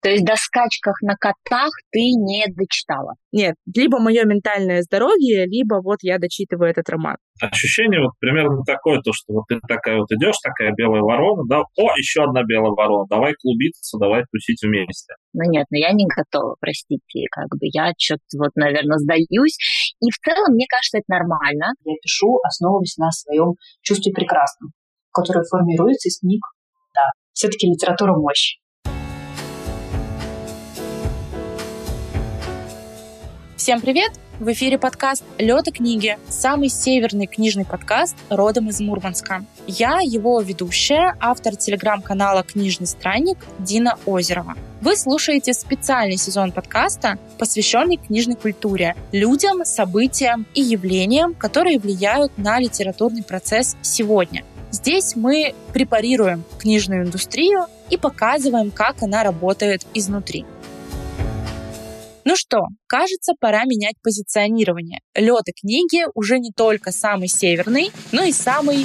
То есть до скачках на котах ты не дочитала? Нет, либо мое ментальное здоровье, либо вот я дочитываю этот роман. Ощущение вот примерно такое, то, что вот ты такая вот идешь, такая белая ворона, да, о, еще одна белая ворона, давай клубиться, давай тусить вместе. Ну нет, ну я не готова, простите, как бы я что-то вот, наверное, сдаюсь. И в целом, мне кажется, это нормально. Я пишу, основываясь на своем чувстве прекрасном, которое формируется из книг. Да, все-таки литература мощь. Всем привет! В эфире подкаст «Лед и книги», самый северный книжный подкаст родом из Мурманска. Я его ведущая, автор телеграм-канала «Книжный странник» Дина Озерова. Вы слушаете специальный сезон подкаста, посвященный книжной культуре, людям, событиям и явлениям, которые влияют на литературный процесс сегодня. Здесь мы препарируем книжную индустрию и показываем, как она работает изнутри. Ну что, кажется, пора менять позиционирование. Лед и книги уже не только самый северный, но и самый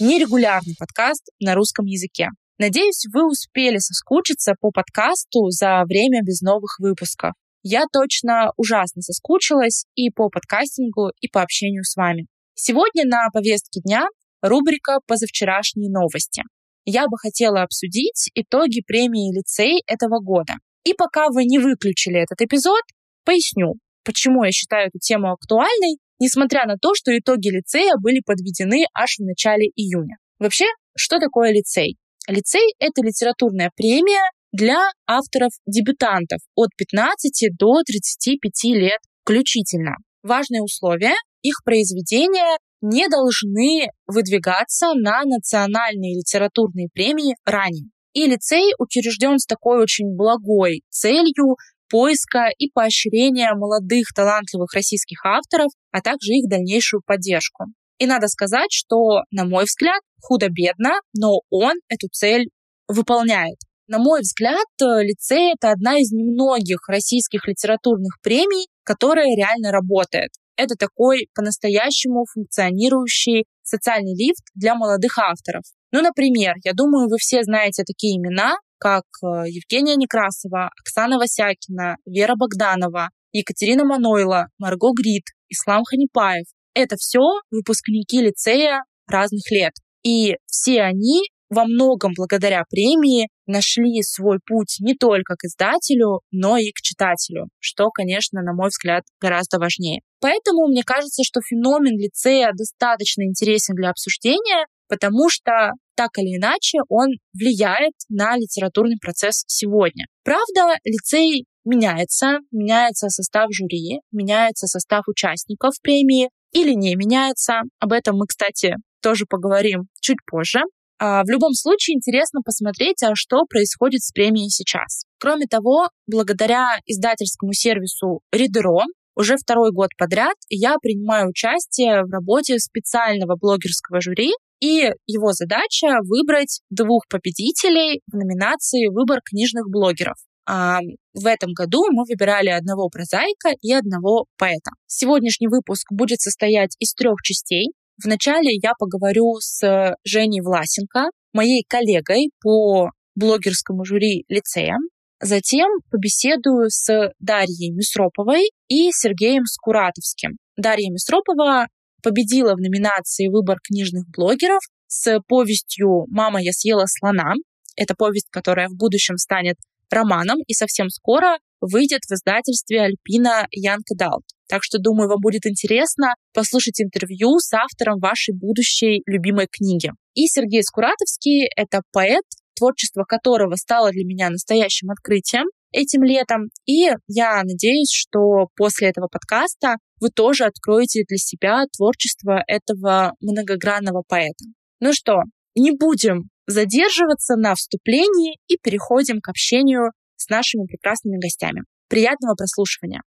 нерегулярный подкаст на русском языке. Надеюсь, вы успели соскучиться по подкасту за время без новых выпусков. Я точно ужасно соскучилась и по подкастингу, и по общению с вами. Сегодня на повестке дня рубрика «Позавчерашние новости». Я бы хотела обсудить итоги премии лицей этого года. И пока вы не выключили этот эпизод, поясню, почему я считаю эту тему актуальной, несмотря на то, что итоги лицея были подведены аж в начале июня. Вообще, что такое лицей? Лицей — это литературная премия для авторов-дебютантов от 15 до 35 лет включительно. Важное условие — их произведения не должны выдвигаться на национальные литературные премии ранее. И лицей учрежден с такой очень благой целью поиска и поощрения молодых талантливых российских авторов, а также их дальнейшую поддержку. И надо сказать, что, на мой взгляд, худо-бедно, но он эту цель выполняет. На мой взгляд, лицей — это одна из немногих российских литературных премий, которая реально работает. Это такой по-настоящему функционирующий социальный лифт для молодых авторов. Ну, например, я думаю, вы все знаете такие имена, как э, Евгения Некрасова, Оксана Васякина, Вера Богданова, Екатерина Манойла, Марго Грид, Ислам Ханипаев. Это все выпускники лицея разных лет. И все они во многом благодаря премии нашли свой путь не только к издателю, но и к читателю, что, конечно, на мой взгляд, гораздо важнее. Поэтому мне кажется, что феномен лицея достаточно интересен для обсуждения, потому что так или иначе он влияет на литературный процесс сегодня. Правда, лицей меняется, меняется состав жюри, меняется состав участников премии или не меняется. Об этом мы, кстати, тоже поговорим чуть позже. А в любом случае интересно посмотреть, а что происходит с премией сейчас. Кроме того, благодаря издательскому сервису Ридеро уже второй год подряд я принимаю участие в работе специального блогерского жюри, и его задача выбрать двух победителей в номинации «Выбор книжных блогеров». А в этом году мы выбирали одного прозаика и одного поэта. Сегодняшний выпуск будет состоять из трех частей. Вначале я поговорю с Женей Власенко, моей коллегой по блогерскому жюри лицея. Затем побеседую с Дарьей Мисроповой и Сергеем Скуратовским. Дарья Мисропова победила в номинации «Выбор книжных блогеров» с повестью «Мама, я съела слона». Это повесть, которая в будущем станет романом и совсем скоро выйдет в издательстве Альпина Янг Далт. Так что, думаю, вам будет интересно послушать интервью с автором вашей будущей любимой книги. И Сергей Скуратовский — это поэт, творчество которого стало для меня настоящим открытием этим летом. И я надеюсь, что после этого подкаста вы тоже откроете для себя творчество этого многогранного поэта. Ну что, не будем задерживаться на вступлении и переходим к общению с нашими прекрасными гостями. Приятного прослушивания!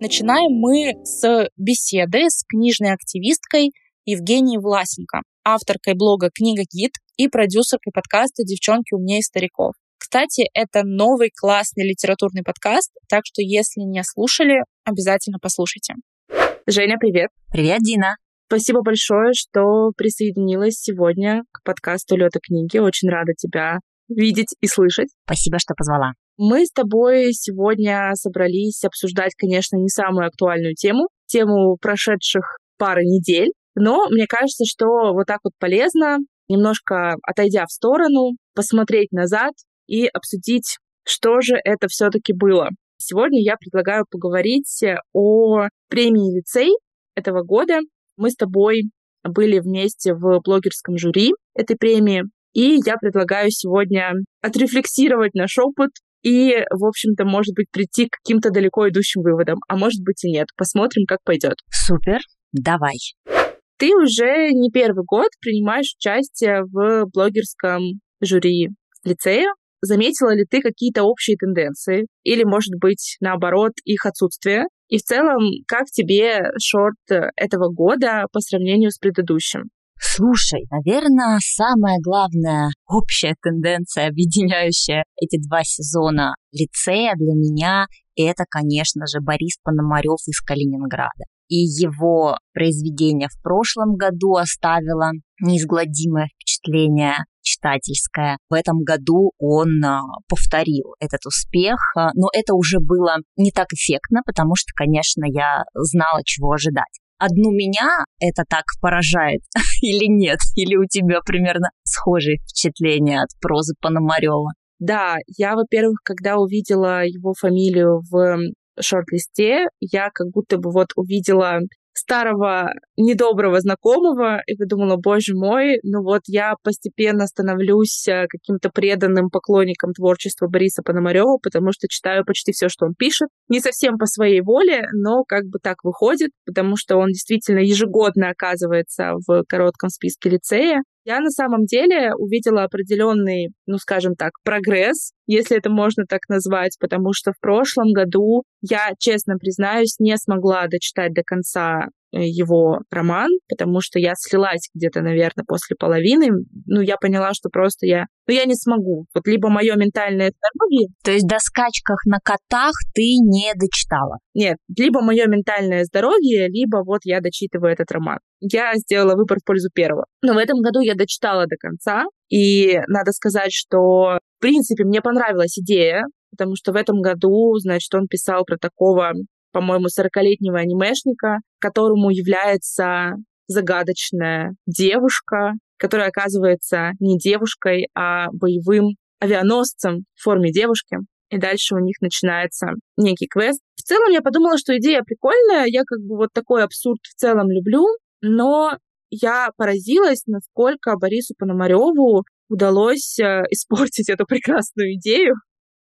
Начинаем мы с беседы с книжной активисткой Евгенией Власенко, авторкой блога «Книга Гид» и продюсеркой подкаста «Девчонки умнее стариков». Кстати, это новый классный литературный подкаст, так что если не слушали, обязательно послушайте. Женя, привет. Привет, Дина. Спасибо большое, что присоединилась сегодня к подкасту Лёта книги. Очень рада тебя видеть и слышать. Спасибо, что позвала. Мы с тобой сегодня собрались обсуждать, конечно, не самую актуальную тему, тему прошедших пары недель, но мне кажется, что вот так вот полезно, немножко отойдя в сторону, посмотреть назад и обсудить, что же это все-таки было. Сегодня я предлагаю поговорить о премии лицей этого года. Мы с тобой были вместе в блогерском жюри этой премии, и я предлагаю сегодня отрефлексировать наш опыт и, в общем-то, может быть, прийти к каким-то далеко идущим выводам, а может быть и нет. Посмотрим, как пойдет. Супер, давай. Ты уже не первый год принимаешь участие в блогерском жюри лицея. Заметила ли ты какие-то общие тенденции? Или, может быть, наоборот, их отсутствие? И в целом, как тебе шорт этого года по сравнению с предыдущим? Слушай, наверное, самая главная общая тенденция, объединяющая эти два сезона лицея для меня, это, конечно же, Борис Пономарев из Калининграда. И его произведение в прошлом году оставило неизгладимое впечатление читательское. В этом году он а, повторил этот успех, а, но это уже было не так эффектно, потому что, конечно, я знала, чего ожидать одну меня это так поражает или нет? Или у тебя примерно схожие впечатления от прозы Пономарева? Да, я, во-первых, когда увидела его фамилию в шорт-листе, я как будто бы вот увидела старого недоброго знакомого и подумала, боже мой, ну вот я постепенно становлюсь э, каким-то преданным поклонником творчества Бориса Пономарева, потому что читаю почти все, что он пишет. Не совсем по своей воле, но как бы так выходит, потому что он действительно ежегодно оказывается в коротком списке лицея. Я на самом деле увидела определенный, ну скажем так, прогресс, если это можно так назвать, потому что в прошлом году я, честно признаюсь, не смогла дочитать до конца его роман, потому что я слилась где-то, наверное, после половины. Ну, я поняла, что просто я... Ну, я не смогу. Вот либо мое ментальное здоровье... То есть до скачках на котах ты не дочитала? Нет, либо мое ментальное здоровье, либо вот я дочитываю этот роман. Я сделала выбор в пользу первого. Но в этом году я дочитала до конца, и надо сказать, что, в принципе, мне понравилась идея, потому что в этом году, значит, он писал про такого по-моему, 40-летнего анимешника, которому является загадочная девушка, которая оказывается не девушкой, а боевым авианосцем в форме девушки. И дальше у них начинается некий квест. В целом я подумала, что идея прикольная, я как бы вот такой абсурд в целом люблю, но я поразилась, насколько Борису Пономареву удалось э, испортить эту прекрасную идею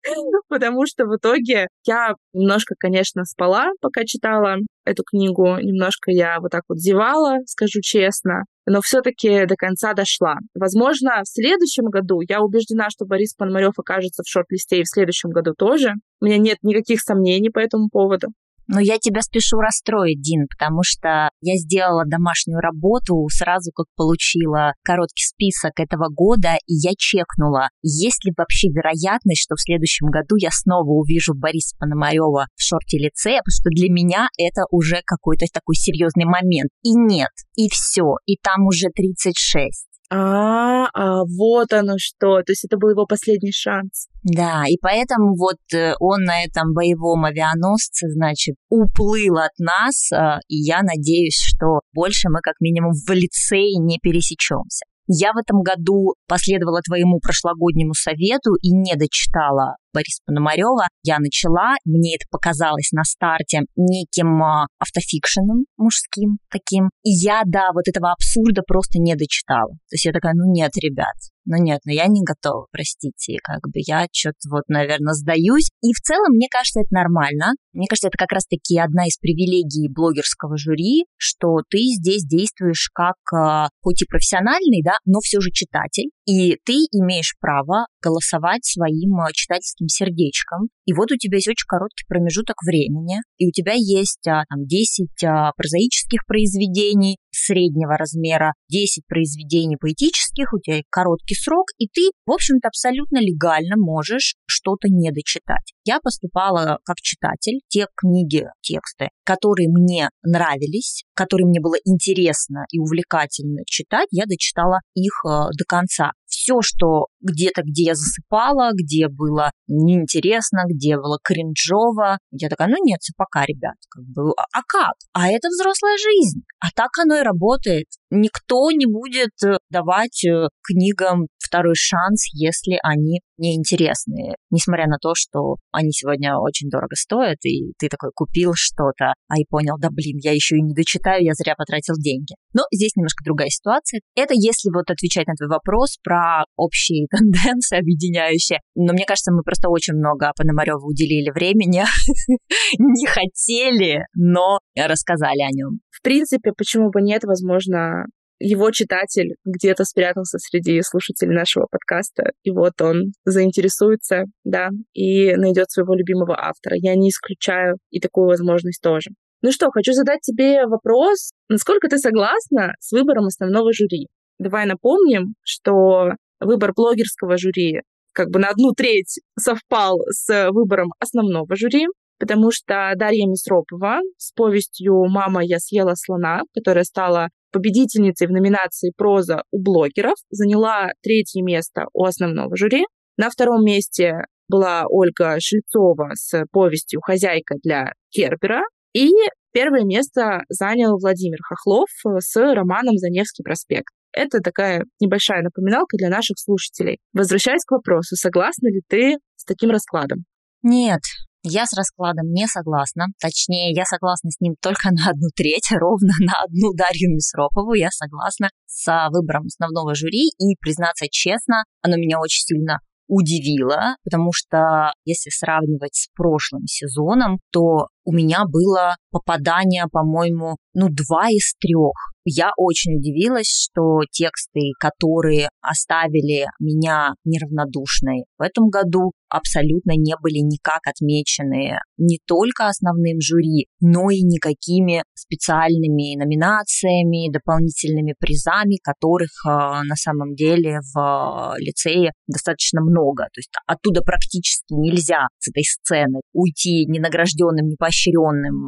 потому что в итоге я немножко, конечно, спала, пока читала эту книгу, немножко я вот так вот зевала, скажу честно, но все-таки до конца дошла. Возможно, в следующем году, я убеждена, что Борис Пономарев окажется в шорт-листе и в следующем году тоже. У меня нет никаких сомнений по этому поводу. Но я тебя спешу расстроить, Дин, потому что я сделала домашнюю работу сразу, как получила короткий список этого года, и я чекнула, есть ли вообще вероятность, что в следующем году я снова увижу Бориса Пономарева в шорте лице, потому что для меня это уже какой-то такой серьезный момент. И нет, и все, и там уже 36. А, а вот оно что. То есть это был его последний шанс. Да, и поэтому вот э, он на этом боевом авианосце, значит, уплыл от нас, э, и я надеюсь, что больше мы как минимум в лицее не пересечемся. Я в этом году последовала твоему прошлогоднему совету и не дочитала Бориса Пономарева. Я начала, мне это показалось на старте неким а, автофикшеном мужским таким. И я, да, вот этого абсурда просто не дочитала. То есть я такая, ну нет, ребят, ну нет, ну я не готова, простите, как бы я что-то вот, наверное, сдаюсь. И в целом, мне кажется, это нормально. Мне кажется, это как раз-таки одна из привилегий блогерского жюри, что ты здесь действуешь как э, хоть и профессиональный, да, но все же читатель. И ты имеешь право голосовать своим э, читательским сердечком. И вот у тебя есть очень короткий промежуток времени, и у тебя есть а, там 10 а, прозаических произведений среднего размера, 10 произведений поэтических, у тебя короткий короткий срок, и ты, в общем-то, абсолютно легально можешь что-то не дочитать. Я поступала как читатель, те книги, тексты, которые мне нравились, которые мне было интересно и увлекательно читать, я дочитала их э, до конца все, что где-то, где я засыпала, где было неинтересно, где было кринжово, я такая, ну нет, все пока, ребят, как бы, а, а как? А это взрослая жизнь, а так оно и работает. Никто не будет э, давать э, книгам второй шанс, если они неинтересные, несмотря на то, что они сегодня очень дорого стоят, и ты такой купил что-то, а и понял, да блин, я еще и не дочитаю, я зря потратил деньги. Но здесь немножко другая ситуация. Это если вот отвечать на твой вопрос про общие тенденции объединяющие. Но мне кажется, мы просто очень много Пономареву уделили времени, не хотели, но рассказали о нем. В принципе, почему бы нет, возможно, его читатель где-то спрятался среди слушателей нашего подкаста, и вот он заинтересуется, да, и найдет своего любимого автора. Я не исключаю и такую возможность тоже. Ну что, хочу задать тебе вопрос, насколько ты согласна с выбором основного жюри? Давай напомним, что выбор блогерского жюри как бы на одну треть совпал с выбором основного жюри, потому что Дарья Мисропова с повестью «Мама, я съела слона», которая стала победительницей в номинации «Проза у блогеров», заняла третье место у основного жюри. На втором месте была Ольга Шельцова с повестью «Хозяйка для Кербера». И первое место занял Владимир Хохлов с романом «Заневский проспект». Это такая небольшая напоминалка для наших слушателей. Возвращаясь к вопросу, согласна ли ты с таким раскладом? Нет, я с раскладом не согласна. Точнее, я согласна с ним только на одну треть, ровно на одну Дарью Мисропову. Я согласна с выбором основного жюри. И, признаться честно, оно меня очень сильно удивило, потому что если сравнивать с прошлым сезоном, то у меня было попадание, по-моему, ну, два из трех. Я очень удивилась, что тексты, которые оставили меня неравнодушной в этом году, абсолютно не были никак отмечены не только основным жюри, но и никакими специальными номинациями, дополнительными призами, которых э, на самом деле в лицее достаточно много. То есть оттуда практически нельзя с этой сцены уйти ненагражденным, не поощренным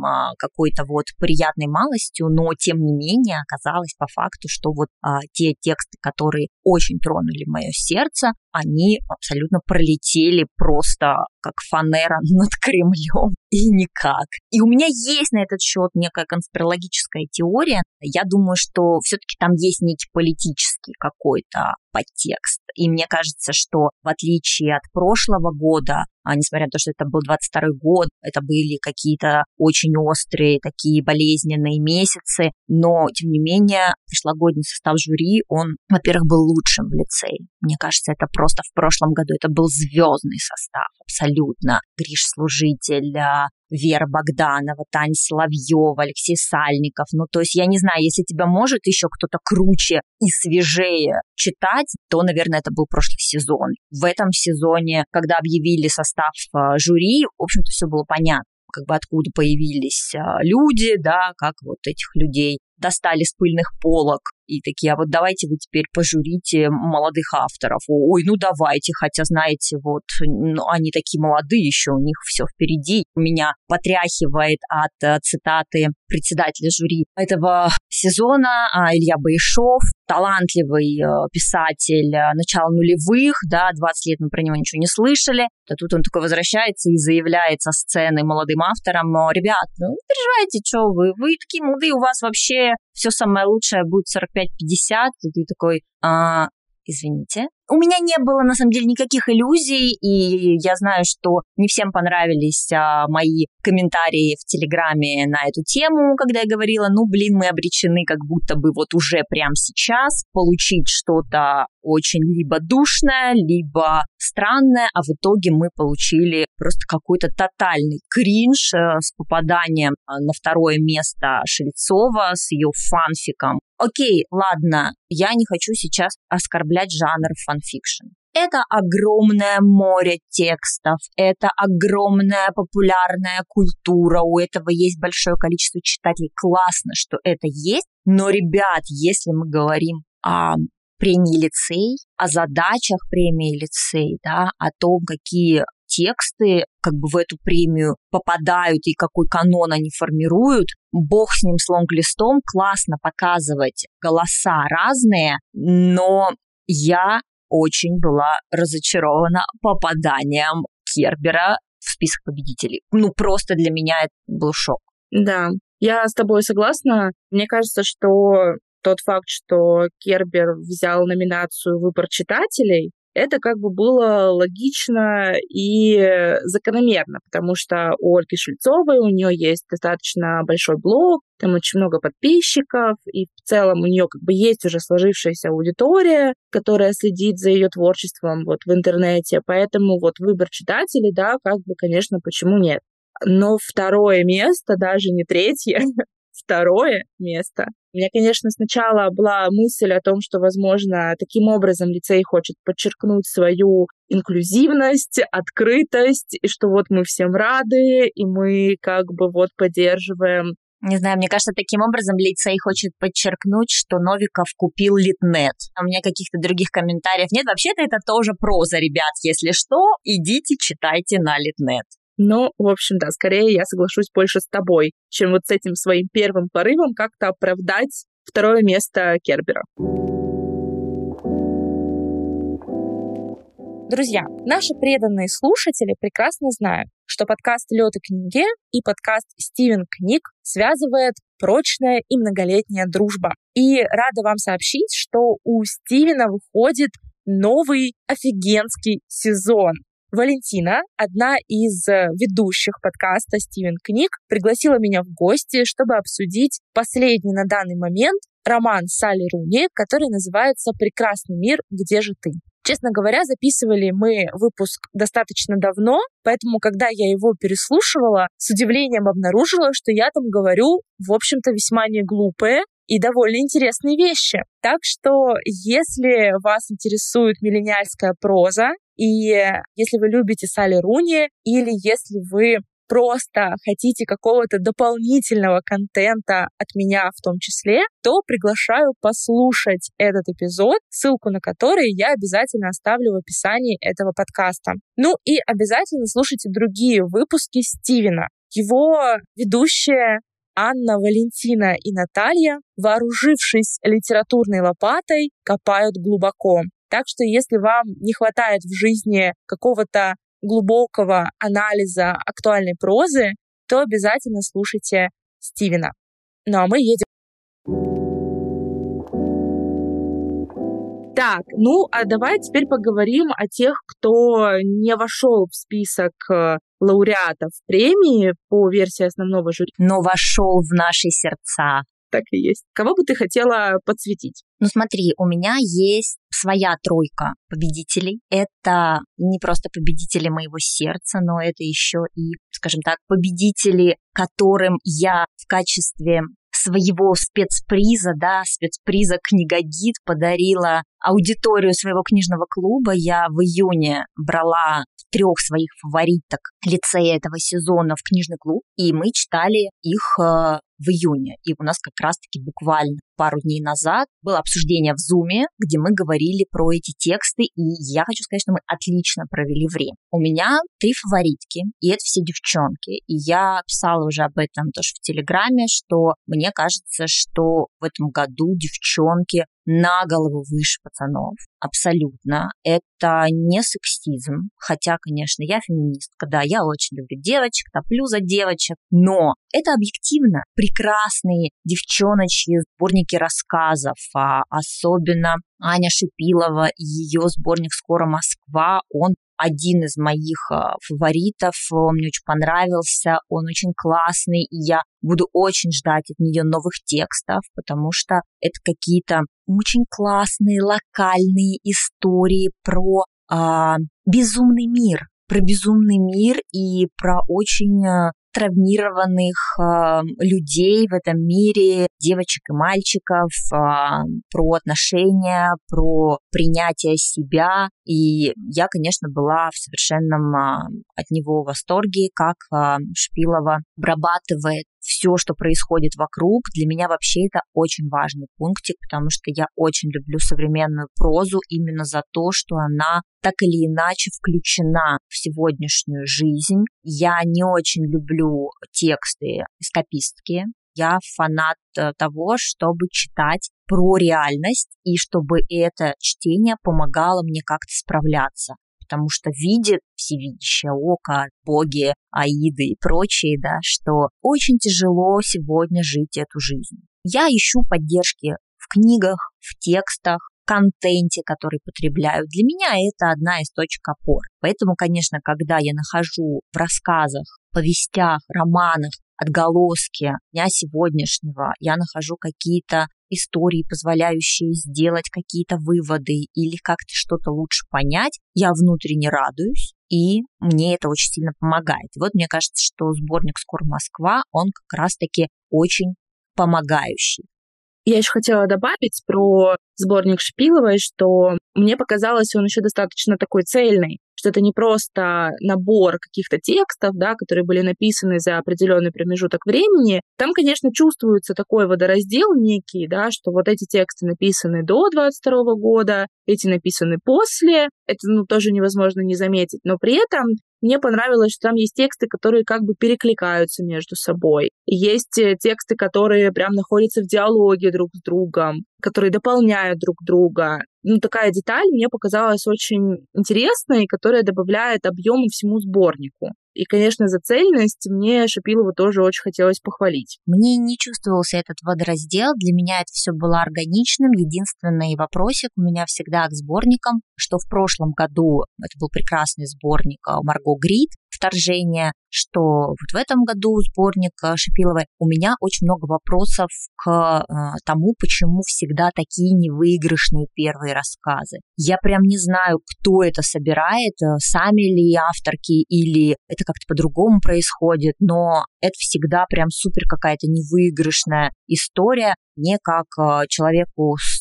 а, какой-то вот приятной малостью, но тем не менее оказалось по факту, что вот а, те тексты, которые очень тронули мое сердце, они абсолютно пролетели просто как фанера над Кремлем и никак. И у меня есть на этот счет некая конспирологическая теория. Я думаю, что все-таки там есть некий политический какой-то подтекст. И мне кажется, что в отличие от прошлого года, а несмотря на то, что это был 22 год, это были какие-то очень острые, такие болезненные месяцы, но, тем не менее, прошлогодний состав жюри, он, во-первых, был лучшим в лицее. Мне кажется, это просто в прошлом году, это был звездный состав, абсолютно. Гриш Служитель, а, Вера Богданова, Тань Соловьева, Алексей Сальников. Ну, то есть, я не знаю, если тебя может еще кто-то круче и свежее читать, то, наверное, это был прошлый сезон. В этом сезоне, когда объявили состав э, жюри, в общем-то, все было понятно как бы откуда появились э, люди, да, как вот этих людей достали с пыльных полок и такие, а вот давайте вы теперь пожурите молодых авторов. Ой, ну давайте, хотя, знаете, вот ну, они такие молодые еще, у них все впереди. Меня потряхивает от э, цитаты председателя жюри этого сезона а, Илья Баишов, талантливый э, писатель э, начала нулевых, да, 20 лет мы про него ничего не слышали. А тут он такой возвращается и заявляет со сцены молодым авторам, ребят, ну не переживайте, что вы, вы такие молодые, у вас вообще все самое лучшее будет 45-50, и ты такой, а, извините. У меня не было, на самом деле, никаких иллюзий, и я знаю, что не всем понравились а, мои комментарии в Телеграме на эту тему, когда я говорила, ну, блин, мы обречены как будто бы вот уже прямо сейчас получить что-то очень либо душное, либо странное, а в итоге мы получили просто какой-то тотальный кринж э, с попаданием а, на второе место Шельцова с ее фанфиком. Окей, ладно, я не хочу сейчас оскорблять жанр фанфикшн. Это огромное море текстов, это огромная популярная культура, у этого есть большое количество читателей. Классно, что это есть, но, ребят, если мы говорим о премии лицей, о задачах премии лицей, да, о том, какие тексты как бы в эту премию попадают и какой канон они формируют. Бог с ним, с лонглистом, классно показывать голоса разные, но я очень была разочарована попаданием Кербера в список победителей. Ну, просто для меня это был шок. Да, я с тобой согласна. Мне кажется, что тот факт, что Кербер взял номинацию «Выбор читателей», это как бы было логично и закономерно, потому что у Ольги Шульцовой у нее есть достаточно большой блог, там очень много подписчиков, и в целом у нее как бы есть уже сложившаяся аудитория, которая следит за ее творчеством вот в интернете, поэтому вот выбор читателей, да, как бы, конечно, почему нет. Но второе место, даже не третье, второе место. У меня, конечно, сначала была мысль о том, что, возможно, таким образом лицей хочет подчеркнуть свою инклюзивность, открытость, и что вот мы всем рады, и мы как бы вот поддерживаем не знаю, мне кажется, таким образом лицей хочет подчеркнуть, что Новиков купил Литнет. У меня каких-то других комментариев нет. Вообще-то это тоже проза, ребят. Если что, идите читайте на Литнет. Но, в общем, да, скорее я соглашусь больше с тобой, чем вот с этим своим первым порывом как-то оправдать второе место Кербера. Друзья, наши преданные слушатели прекрасно знают, что подкаст «Лед и книги» и подкаст «Стивен книг» связывает прочная и многолетняя дружба. И рада вам сообщить, что у Стивена выходит новый офигенский сезон. Валентина, одна из э, ведущих подкаста «Стивен Книг», пригласила меня в гости, чтобы обсудить последний на данный момент роман Салли Руни, который называется «Прекрасный мир. Где же ты?». Честно говоря, записывали мы выпуск достаточно давно, поэтому, когда я его переслушивала, с удивлением обнаружила, что я там говорю, в общем-то, весьма не глупые и довольно интересные вещи. Так что, если вас интересует миллениальская проза, и если вы любите Салли Руни, или если вы просто хотите какого-то дополнительного контента от меня в том числе, то приглашаю послушать этот эпизод, ссылку на который я обязательно оставлю в описании этого подкаста. Ну и обязательно слушайте другие выпуски Стивена. Его ведущая Анна, Валентина и Наталья, вооружившись литературной лопатой, копают глубоко. Так что если вам не хватает в жизни какого-то глубокого анализа актуальной прозы, то обязательно слушайте Стивена. Ну а мы едем. Так, ну а давай теперь поговорим о тех, кто не вошел в список э, лауреатов премии по версии основного жюри. Но вошел в наши сердца так и есть. Кого бы ты хотела подсветить? Ну смотри, у меня есть своя тройка победителей. Это не просто победители моего сердца, но это еще и, скажем так, победители, которым я в качестве своего спецприза, да, спецприза «Книгогид» подарила аудиторию своего книжного клуба. Я в июне брала трех своих фавориток лицея этого сезона в книжный клуб, и мы читали их э, в июне. И у нас как раз-таки буквально пару дней назад было обсуждение в Зуме, где мы говорили про эти тексты, и я хочу сказать, что мы отлично провели время. У меня три фаворитки, и это все девчонки. И я писала уже об этом тоже в Телеграме, что мне кажется, что в этом году девчонки на голову выше пацанов. Абсолютно. Это не сексизм. Хотя, конечно, я феминистка. Да, я очень люблю девочек, топлю за девочек. Но это объективно. Прекрасные девчоночьи сборники рассказов. А особенно Аня Шипилова и ее сборник «Скоро Москва», он один из моих а, фаворитов, он мне очень понравился, он очень классный, и я буду очень ждать от нее новых текстов, потому что это какие-то очень классные локальные истории про а, безумный мир, про безумный мир и про очень а, травмированных э, людей в этом мире, девочек и мальчиков, э, про отношения, про принятие себя. И я, конечно, была в совершенном э, от него восторге, как Шпилова обрабатывает все, что происходит вокруг, для меня вообще это очень важный пунктик, потому что я очень люблю современную прозу именно за то, что она так или иначе включена в сегодняшнюю жизнь. Я не очень люблю тексты эскапистские, я фанат э, того, чтобы читать про реальность и чтобы это чтение помогало мне как-то справляться потому что видит всевидящее око, боги, аиды и прочие, да, что очень тяжело сегодня жить эту жизнь. Я ищу поддержки в книгах, в текстах, контенте, который потребляю. Для меня это одна из точек опоры. Поэтому, конечно, когда я нахожу в рассказах, повестях, романах отголоски дня сегодняшнего, я нахожу какие-то истории, позволяющие сделать какие-то выводы или как-то что-то лучше понять, я внутренне радуюсь, и мне это очень сильно помогает. вот мне кажется, что сборник «Скоро Москва», он как раз-таки очень помогающий. Я еще хотела добавить про сборник Шпиловой, что мне показалось, он еще достаточно такой цельный что это не просто набор каких-то текстов, да, которые были написаны за определенный промежуток времени. Там, конечно, чувствуется такой водораздел некий, да, что вот эти тексты написаны до 22 года, эти написаны после. Это, ну, тоже невозможно не заметить. Но при этом мне понравилось, что там есть тексты, которые как бы перекликаются между собой. Есть э, тексты, которые прям находятся в диалоге друг с другом, которые дополняют друг друга. Ну, такая деталь мне показалась очень интересной, которая добавляет объема всему сборнику. И, конечно, за цельность мне Шапилову тоже очень хотелось похвалить. Мне не чувствовался этот водораздел, для меня это все было органичным. Единственный вопросик у меня всегда к сборникам, что в прошлом году это был прекрасный сборник а, Марго Грид, вторжение, что вот в этом году сборник Шипиловой. У меня очень много вопросов к э, тому, почему всегда такие невыигрышные первые рассказы. Я прям не знаю, кто это собирает, э, сами ли авторки или это как-то по-другому происходит, но это всегда прям супер какая-то невыигрышная история. Мне как э, человеку с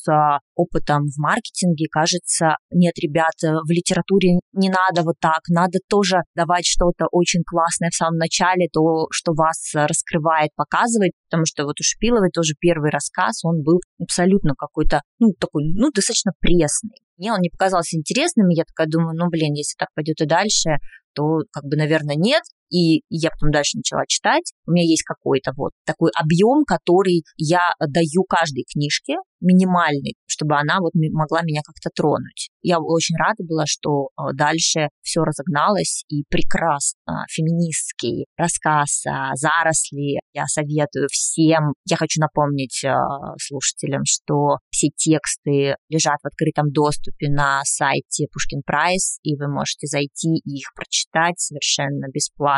опытом в маркетинге кажется, нет, ребят, в литературе не надо вот так, надо тоже давать что-то очень классное в самом начале, то, что вас раскрывает, показывает, потому что вот у Шпиловой тоже первый рассказ, он был абсолютно какой-то, ну, такой, ну, достаточно пресный. Мне он не показался интересным, и я такая думаю, ну, блин, если так пойдет и дальше, то, как бы, наверное, нет. И я потом дальше начала читать. У меня есть какой-то вот такой объем, который я даю каждой книжке, минимальный, чтобы она вот могла меня как-то тронуть. Я очень рада была, что э, дальше все разогналось и прекрасно феминистский рассказ «Заросли». Я советую всем. Я хочу напомнить э, слушателям, что все тексты лежат в открытом доступе на сайте Пушкин Прайс, и вы можете зайти и их прочитать совершенно бесплатно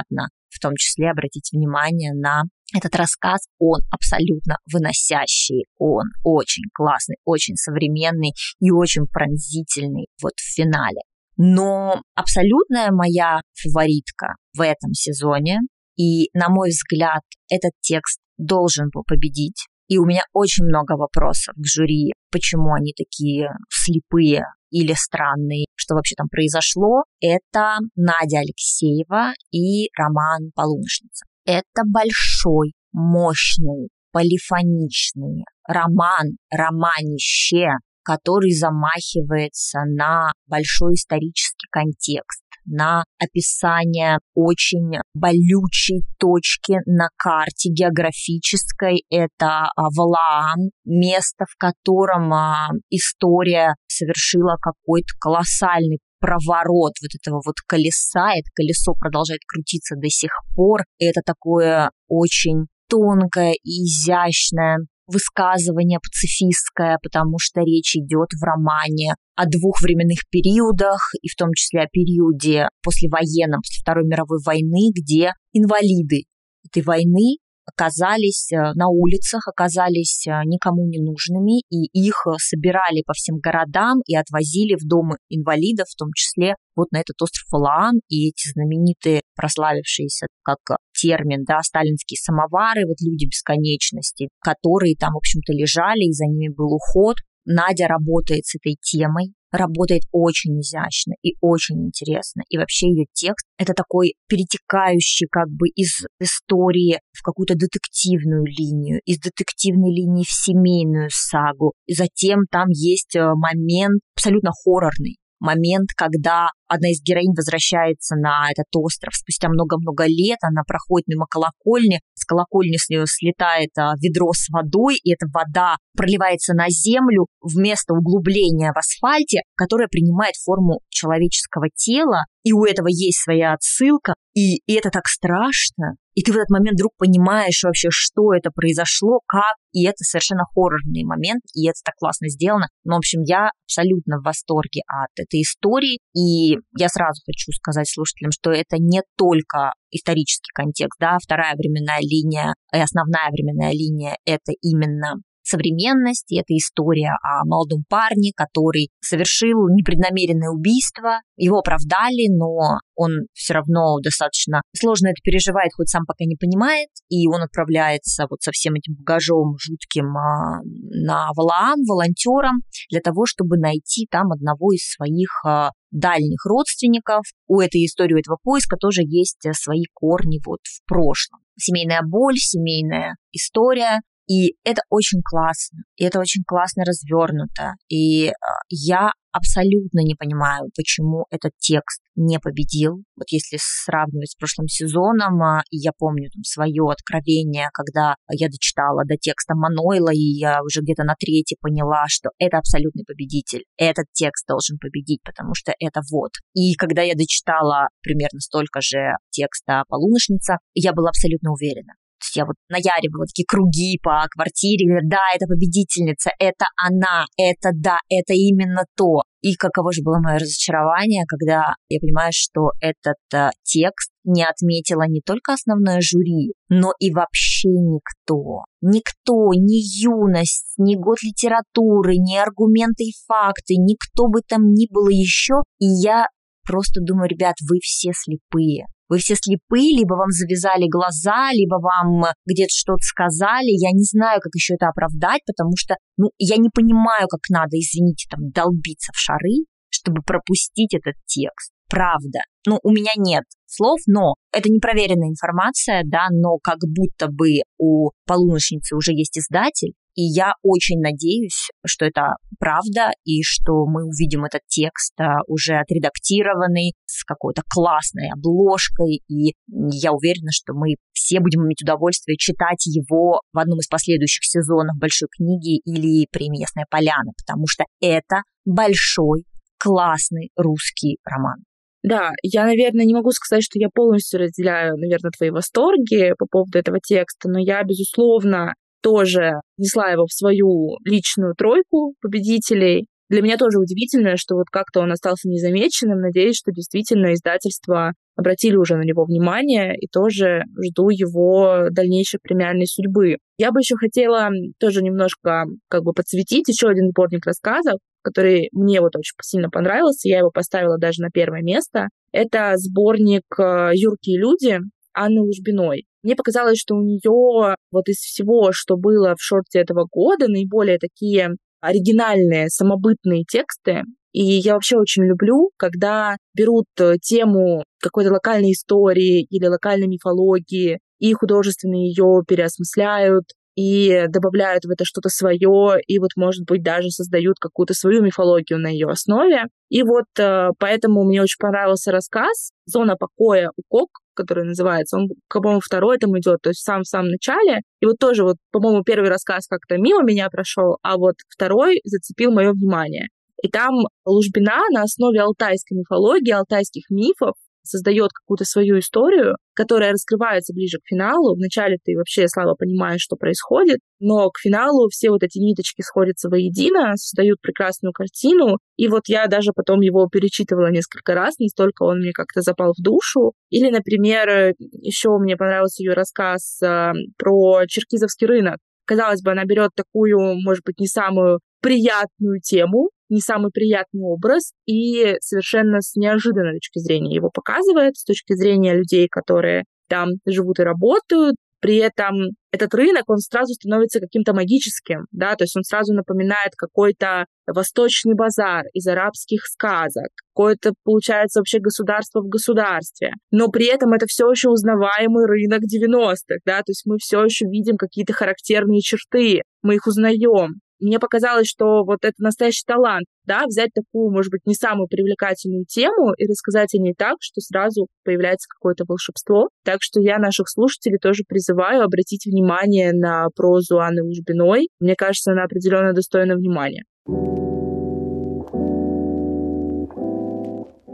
в том числе обратить внимание на этот рассказ, он абсолютно выносящий, он очень классный, очень современный и очень пронзительный вот в финале. Но абсолютная моя фаворитка в этом сезоне, и, на мой взгляд, этот текст должен был победить. И у меня очень много вопросов к жюри, почему они такие слепые или странные, что вообще там произошло. Это Надя Алексеева и Роман Полуношница. Это большой, мощный, полифоничный роман, романище, который замахивается на большой исторический контекст, на описание очень болючей точки на карте географической. Это а, Валаам, место, в котором а, история совершила какой-то колоссальный проворот вот этого вот колеса, это колесо продолжает крутиться до сих пор. Это такое очень тонкое и изящное высказывание пацифистское, потому что речь идет в романе о двух временных периодах, и в том числе о периоде послевоенном, после Второй мировой войны, где инвалиды этой войны оказались э, на улицах, оказались э, никому не нужными, и их э, собирали по всем городам и отвозили в дома инвалидов, в том числе вот на этот остров Валаам, и эти знаменитые, прославившиеся как термин, да, сталинские самовары, вот люди бесконечности, которые там, в общем-то, лежали, и за ними был уход, Надя работает с этой темой, работает очень изящно и очень интересно. И вообще ее текст — это такой перетекающий как бы из истории в какую-то детективную линию, из детективной линии в семейную сагу. И затем там есть э, момент абсолютно хоррорный, момент, когда одна из героинь возвращается на этот остров спустя много-много лет, она проходит мимо колокольни, с колокольни с нее слетает а, ведро с водой, и эта вода проливается на землю вместо углубления в асфальте, которое принимает форму человеческого тела, и у этого есть своя отсылка, и, и это так страшно, и ты в этот момент вдруг понимаешь вообще, что это произошло, как, и это совершенно хоррорный момент, и это так классно сделано. Ну, в общем, я абсолютно в восторге от этой истории, и я сразу хочу сказать слушателям, что это не только исторический контекст, да, вторая временная линия и основная временная линия — это именно современность, и это история о молодом парне, который совершил непреднамеренное убийство. Его оправдали, но он все равно достаточно сложно это переживает, хоть сам пока не понимает, и он отправляется вот со всем этим багажом жутким а, на Валаам, волонтером, для того, чтобы найти там одного из своих а, дальних родственников. У этой истории, у этого поиска тоже есть свои корни вот в прошлом. Семейная боль, семейная история, и это очень классно, и это очень классно развернуто. И а, я абсолютно не понимаю, почему этот текст не победил. Вот если сравнивать с прошлым сезоном, и я помню там свое откровение, когда я дочитала до текста Манойла, и я уже где-то на третьей поняла, что это абсолютный победитель. Этот текст должен победить, потому что это вот. И когда я дочитала примерно столько же текста «Полуношница», я была абсолютно уверена я вот наяривала такие круги по квартире, да, это победительница, это она, это да, это именно то. И каково же было мое разочарование, когда я понимаю, что этот э, текст не отметила не только основное жюри, но и вообще никто. Никто, ни юность, ни год литературы, ни аргументы и факты, никто бы там ни было еще. И я просто думаю, ребят, вы все слепые. Вы все слепые, либо вам завязали глаза, либо вам где-то что-то сказали. Я не знаю, как еще это оправдать, потому что, ну, я не понимаю, как надо, извините, там, долбиться в шары, чтобы пропустить этот текст. Правда. Ну, у меня нет слов, но это непроверенная информация, да, но как будто бы у полуночницы уже есть издатель, и я очень надеюсь, что это правда, и что мы увидим этот текст а, уже отредактированный, с какой-то классной обложкой, и я уверена, что мы все будем иметь удовольствие читать его в одном из последующих сезонов большой книги или премии «Ясная поляна», потому что это большой, классный русский роман. Да, я, наверное, не могу сказать, что я полностью разделяю, наверное, твои восторги по поводу этого текста, но я, безусловно, тоже несла его в свою личную тройку победителей. Для меня тоже удивительно, что вот как-то он остался незамеченным. Надеюсь, что действительно издательство обратили уже на него внимание и тоже жду его дальнейшей премиальной судьбы. Я бы еще хотела тоже немножко как бы подсветить еще один сборник рассказов, который мне вот очень сильно понравился. Я его поставила даже на первое место. Это сборник э, «Юркие люди» Анны Лужбиной. Мне показалось, что у нее вот из всего, что было в шорте этого года, наиболее такие оригинальные, самобытные тексты. И я вообще очень люблю, когда берут э, тему какой-то локальной истории или локальной мифологии и художественно ее переосмысляют, и добавляют в это что-то свое, и вот, может быть, даже создают какую-то свою мифологию на ее основе. И вот э, поэтому мне очень понравился рассказ «Зона покоя у Кок», который называется. Он, по-моему, второй там идет, то есть сам в самом начале. И вот тоже вот, по-моему, первый рассказ как-то мимо меня прошел, а вот второй зацепил мое внимание. И там Лужбина на основе алтайской мифологии, алтайских мифов создает какую-то свою историю, которая раскрывается ближе к финалу. Вначале ты вообще слабо понимаешь, что происходит, но к финалу все вот эти ниточки сходятся воедино, создают прекрасную картину. И вот я даже потом его перечитывала несколько раз, настолько он мне как-то запал в душу. Или, например, еще мне понравился ее рассказ э, про черкизовский рынок. Казалось бы, она берет такую, может быть, не самую приятную тему, не самый приятный образ и совершенно с неожиданной точки зрения его показывает, с точки зрения людей, которые там живут и работают, при этом этот рынок, он сразу становится каким-то магическим, да, то есть он сразу напоминает какой-то восточный базар из арабских сказок, какое-то, получается, вообще государство в государстве. Но при этом это все еще узнаваемый рынок 90-х, да, то есть мы все еще видим какие-то характерные черты, мы их узнаем мне показалось, что вот это настоящий талант, да, взять такую, может быть, не самую привлекательную тему и рассказать о ней так, что сразу появляется какое-то волшебство. Так что я наших слушателей тоже призываю обратить внимание на прозу Анны Лужбиной. Мне кажется, она определенно достойна внимания.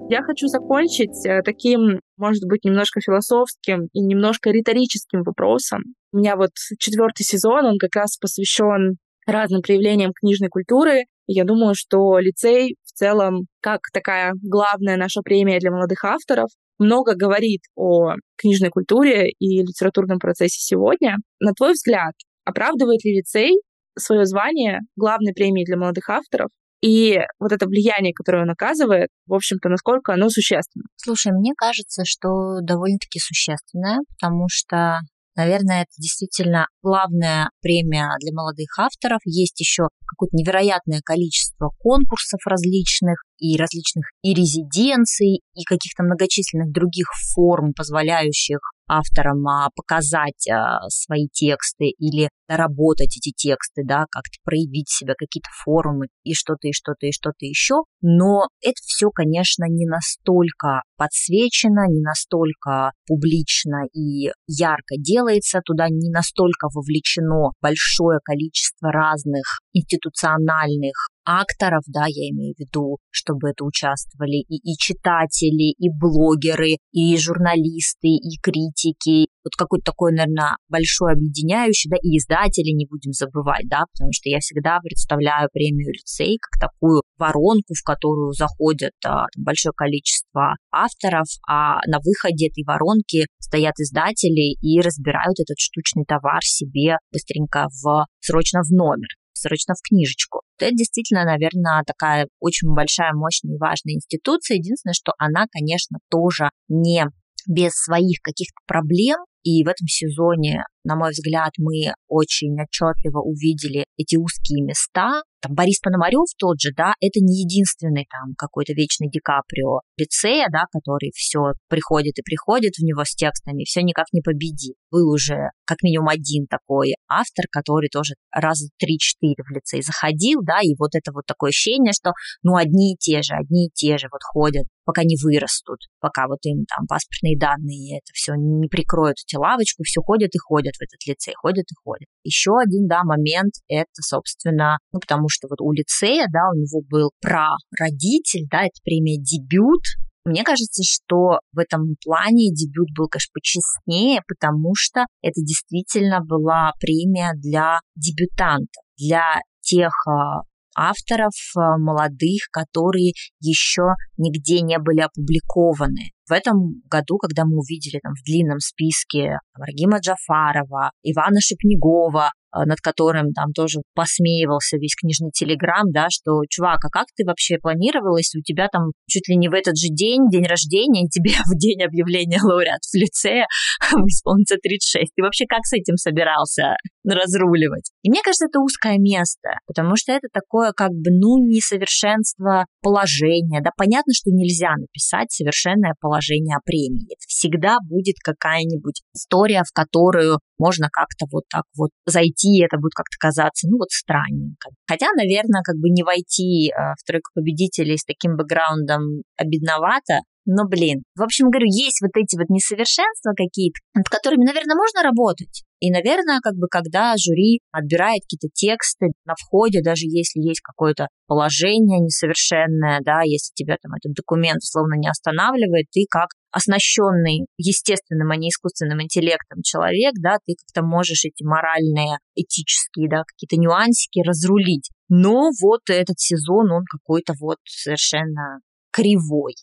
Я хочу закончить э, таким, может быть, немножко философским и немножко риторическим вопросом. У меня вот четвертый сезон, он как раз посвящен разным проявлениям книжной культуры. Я думаю, что лицей в целом, как такая главная наша премия для молодых авторов, много говорит о книжной культуре и литературном процессе сегодня. На твой взгляд, оправдывает ли лицей свое звание главной премии для молодых авторов? И вот это влияние, которое он оказывает, в общем-то, насколько оно существенно? Слушай, мне кажется, что довольно-таки существенное, потому что Наверное, это действительно главная премия для молодых авторов. Есть еще какое-то невероятное количество конкурсов различных и различных и резиденций, и каких-то многочисленных других форм, позволяющих авторам а, показать а, свои тексты или доработать эти тексты, да, как-то проявить себя, какие-то форумы и что-то, и что-то, и что-то еще. Но это все, конечно, не настолько подсвечено, не настолько публично и ярко делается, туда не настолько вовлечено большое количество разных институциональных акторов, да, я имею в виду, чтобы это участвовали и, и читатели, и блогеры, и журналисты, и критики. Вот какой-то такой, наверное, большой объединяющий, да, и издатели не будем забывать, да, потому что я всегда представляю премию лицей как такую воронку, в которую заходят а, большое количество авторов, а на выходе этой воронки стоят издатели и разбирают этот штучный товар себе быстренько в срочно в номер срочно в книжечку. Это действительно, наверное, такая очень большая, мощная и важная институция. Единственное, что она, конечно, тоже не без своих каких-то проблем, и в этом сезоне, на мой взгляд, мы очень отчетливо увидели эти узкие места, там Борис Пономарев тот же, да, это не единственный там какой-то вечный Ди Каприо лицея, да, который все приходит и приходит в него с текстами, все никак не победит. Был уже как минимум один такой автор, который тоже раза три-четыре в лицей заходил, да, и вот это вот такое ощущение, что ну одни и те же, одни и те же вот ходят, пока не вырастут, пока вот им там паспортные данные это все не прикроют эти лавочку, все ходят и ходят в этот лицей, ходят и ходят. Еще один, да, момент, это, собственно, ну, потому что вот у лицея, да, у него был прародитель, да, это премия «Дебют», мне кажется, что в этом плане дебют был, конечно, почестнее, потому что это действительно была премия для дебютантов, для тех а, авторов а, молодых, которые еще нигде не были опубликованы. В этом году, когда мы увидели там в длинном списке Рагима Джафарова, Ивана Шепнегова, Э, над которым там тоже посмеивался весь книжный телеграм, да, что, чувак, а как ты вообще планировал, у тебя там чуть ли не в этот же день, день рождения, и тебе в день объявления лауреат в лице исполнится 36. Ты вообще как с этим собирался разруливать? И мне кажется, это узкое место, потому что это такое как бы, ну, несовершенство положения, да, понятно, что нельзя написать совершенное положение о премии. Всегда будет какая-нибудь история, в которую можно как-то вот так вот зайти, и это будет как-то казаться, ну вот странненько. Хотя, наверное, как бы не войти э, в тройку победителей с таким бэкграундом обидновато, но, блин, в общем, говорю, есть вот эти вот несовершенства какие-то, над которыми, наверное, можно работать. И, наверное, как бы когда жюри отбирает какие-то тексты на входе, даже если есть какое-то положение несовершенное, да, если тебя там этот документ условно не останавливает, ты как оснащенный естественным, а не искусственным интеллектом человек, да, ты как-то можешь эти моральные, этические, да, какие-то нюансики разрулить. Но вот этот сезон, он какой-то вот совершенно кривой.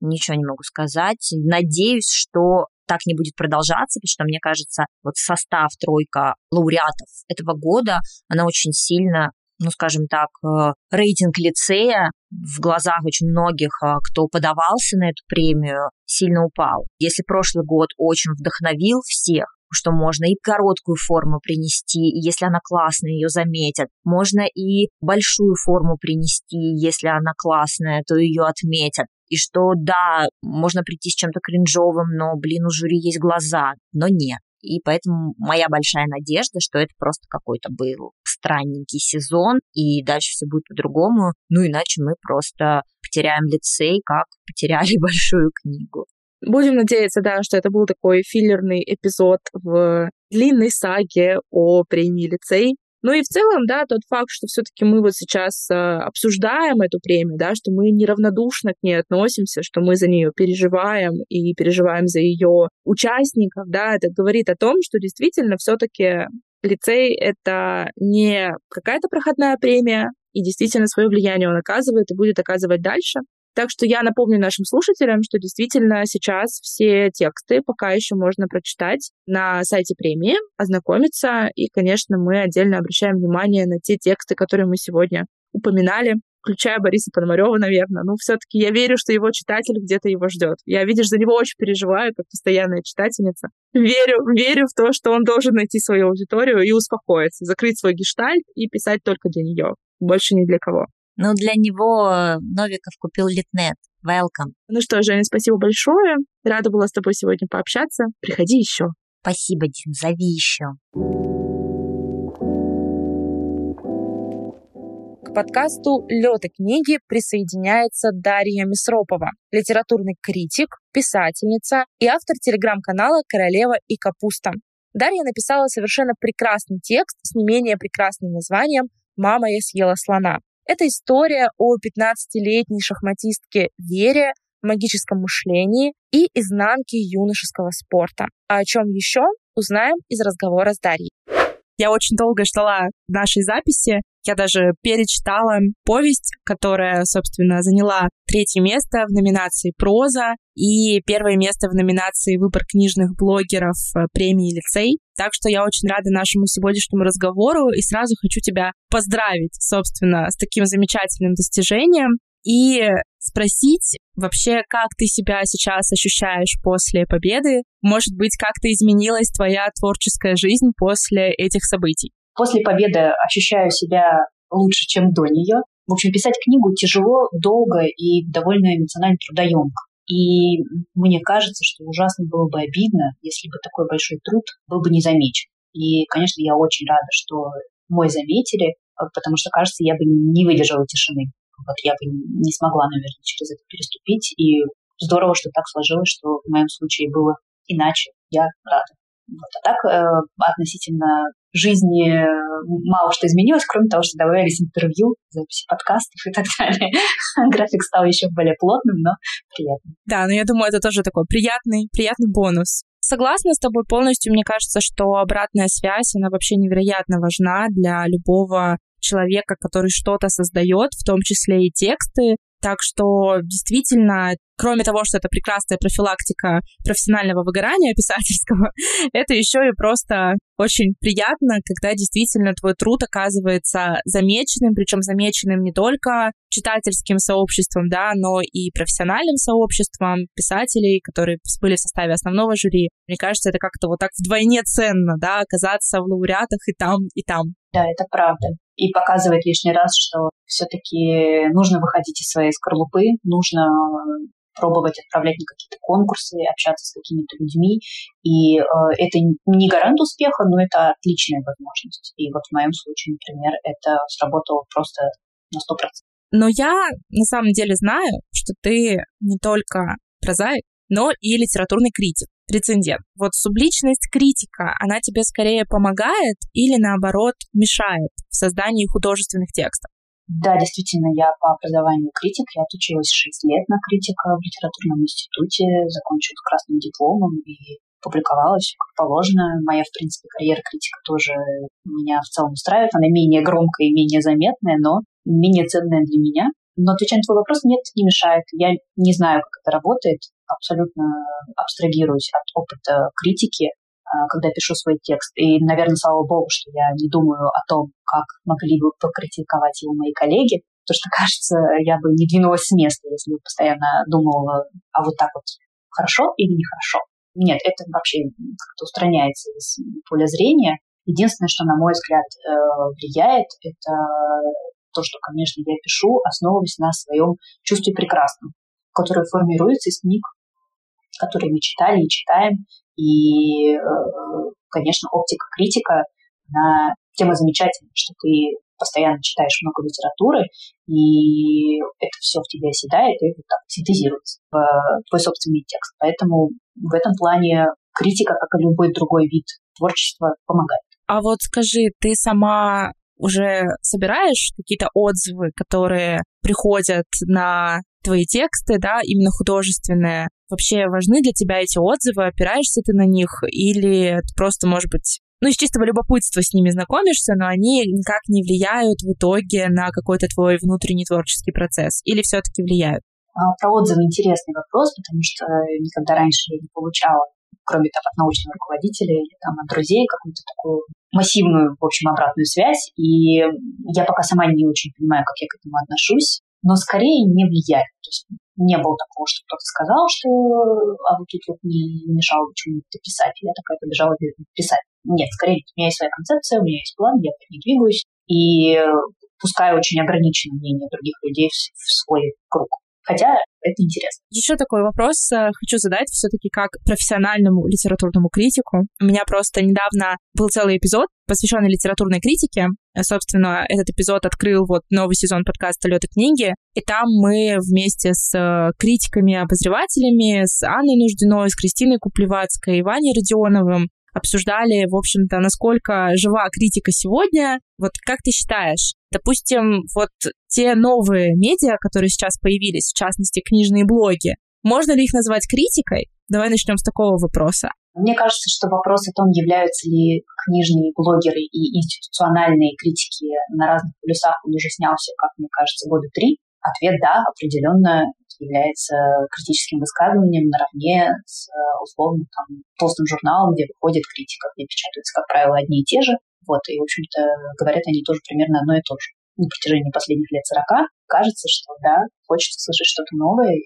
Ничего не могу сказать. Надеюсь, что так не будет продолжаться, потому что, мне кажется, вот состав тройка лауреатов этого года, она очень сильно ну, скажем так, э, рейтинг лицея в глазах очень многих, э, кто подавался на эту премию, сильно упал. Если прошлый год очень вдохновил всех, что можно и короткую форму принести, если она классная, ее заметят. Можно и большую форму принести, если она классная, то ее отметят. И что да, можно прийти с чем-то кринжовым, но, блин, у жюри есть глаза, но нет. И поэтому моя большая надежда, что это просто какой-то был странненький сезон, и дальше все будет по-другому. Ну, иначе мы просто потеряем лицей, как потеряли большую книгу. Будем надеяться, да, что это был такой филлерный эпизод в длинной саге о премии лицей. Ну и в целом, да, тот факт, что все-таки мы вот сейчас э, обсуждаем эту премию, да, что мы неравнодушно к ней относимся, что мы за нее переживаем и переживаем за ее участников, да, это говорит о том, что действительно все-таки лицей это не какая-то проходная премия, и действительно свое влияние он оказывает и будет оказывать дальше. Так что я напомню нашим слушателям, что действительно сейчас все тексты пока еще можно прочитать на сайте премии, ознакомиться. И, конечно, мы отдельно обращаем внимание на те тексты, которые мы сегодня упоминали, включая Бориса Пономарева, наверное. Ну, все-таки я верю, что его читатель где-то его ждет. Я, видишь, за него очень переживаю, как постоянная читательница. Верю, верю в то, что он должен найти свою аудиторию и успокоиться, закрыть свой гештальт и писать только для нее, больше ни для кого. Ну, для него Новиков купил Литнет. Welcome. Ну что, Женя, спасибо большое. Рада была с тобой сегодня пообщаться. Приходи еще. Спасибо, Дин, зови еще. Подкасту «Лёты книги» присоединяется Дарья Месропова, литературный критик, писательница и автор телеграм-канала «Королева и капуста». Дарья написала совершенно прекрасный текст с не менее прекрасным названием «Мама, я съела слона». Это история о 15-летней шахматистке Вере, магическом мышлении и изнанке юношеского спорта. А о чем еще узнаем из разговора с Дарьей. Я очень долго ждала нашей записи. Я даже перечитала повесть, которая, собственно, заняла третье место в номинации «Проза» и первое место в номинации «Выбор книжных блогеров» э, премии «Лицей». Так что я очень рада нашему сегодняшнему разговору и сразу хочу тебя поздравить, собственно, с таким замечательным достижением и спросить вообще, как ты себя сейчас ощущаешь после победы? Может быть, как-то изменилась твоя творческая жизнь после этих событий? После победы ощущаю себя лучше, чем до нее. В общем, писать книгу тяжело, долго и довольно эмоционально трудоемко. И мне кажется, что ужасно было бы обидно, если бы такой большой труд был бы не замечен. И, конечно, я очень рада, что мой заметили, потому что, кажется, я бы не выдержала тишины. Вот я бы не смогла, наверное, через это переступить. И здорово, что так сложилось, что в моем случае было иначе. Я рада. Вот. А так, э, относительно жизни э, мало что изменилось, кроме того, что добавились интервью, записи подкастов и так далее. График стал еще более плотным, но приятным. Да, но я думаю, это тоже такой приятный, приятный бонус. Согласна с тобой полностью. Мне кажется, что обратная связь, она вообще невероятно важна для любого человека, который что-то создает, в том числе и тексты. Так что действительно, кроме того, что это прекрасная профилактика профессионального выгорания писательского, это еще и просто очень приятно, когда действительно твой труд оказывается замеченным, причем замеченным не только читательским сообществом, да, но и профессиональным сообществом писателей, которые были в составе основного жюри. Мне кажется, это как-то вот так вдвойне ценно, да, оказаться в лауреатах и там, и там. Да, это правда и показывает лишний раз, что все-таки нужно выходить из своей скорлупы, нужно пробовать отправлять на какие-то конкурсы, общаться с какими-то людьми. И э, это не гарант успеха, но это отличная возможность. И вот в моем случае, например, это сработало просто на 100%. Но я на самом деле знаю, что ты не только прозаик, но и литературный критик рецензент. Вот субличность критика, она тебе скорее помогает или наоборот мешает в создании художественных текстов? Да, действительно, я по образованию критик. Я отучилась 6 лет на критика в литературном институте, закончила красным дипломом и публиковалась как положено. Моя, в принципе, карьера критика тоже меня в целом устраивает. Она менее громкая и менее заметная, но менее ценная для меня. Но отвечая на твой вопрос, нет, не мешает. Я не знаю, как это работает абсолютно абстрагируюсь от опыта критики, а, когда пишу свой текст. И, наверное, слава богу, что я не думаю о том, как могли бы покритиковать его мои коллеги, потому что, кажется, я бы не двинулась с места, если бы постоянно думала, а вот так вот хорошо или нехорошо. Нет, это вообще как-то устраняется из поля зрения. Единственное, что, на мой взгляд, э, влияет, это то, что, конечно, я пишу, основываясь на своем чувстве прекрасном, которое формируется из книг, которые мы читали и читаем. И, э, конечно, оптика критика, она тема замечательная, что ты постоянно читаешь много литературы, и это все в тебя оседает и вот так синтезируется в твой собственный текст. Поэтому в этом плане критика, как и любой другой вид творчества, помогает. А вот скажи, ты сама уже собираешь какие-то отзывы, которые приходят на твои тексты, да, именно художественные? Вообще важны для тебя эти отзывы? Опираешься ты на них? Или просто, может быть, ну, из чистого любопытства с ними знакомишься, но они никак не влияют в итоге на какой-то твой внутренний творческий процесс? Или все-таки влияют? А, про отзывы интересный вопрос, потому что никогда раньше я не получала, кроме там от научного руководителя или там от друзей, какую-то такую массивную, в общем, обратную связь. И я пока сама не очень понимаю, как я к этому отношусь, но скорее не влияет. То есть не было такого, что кто-то сказал, что а вот тут вот не мешало почему-то писать. Я такая побежала писать. Нет, скорее, у меня есть своя концепция, у меня есть план, я по ней двигаюсь, и пускай очень ограничено мнение других людей в свой круг. Хотя это интересно. Еще такой вопрос э, хочу задать все-таки как профессиональному литературному критику. У меня просто недавно был целый эпизод, посвященный литературной критике. Э, собственно, этот эпизод открыл вот новый сезон подкаста «Лёта книги», и там мы вместе с э, критиками-обозревателями, с Анной Нуждиной, с Кристиной Куплевацкой, Ваней Родионовым обсуждали, в общем-то, насколько жива критика сегодня. Вот как ты считаешь, допустим, вот те новые медиа, которые сейчас появились, в частности, книжные блоги, можно ли их назвать критикой? Давай начнем с такого вопроса. Мне кажется, что вопрос о том, являются ли книжные блогеры и институциональные критики на разных полюсах, он уже снялся, как мне кажется, года три. Ответ «да», определенно является критическим высказыванием наравне с условно там, толстым журналом, где выходит критика, где печатаются, как правило, одни и те же. Вот, и, в общем-то, говорят они тоже примерно одно и то же. На протяжении последних лет 40 кажется, что да, хочется слышать что-то новое.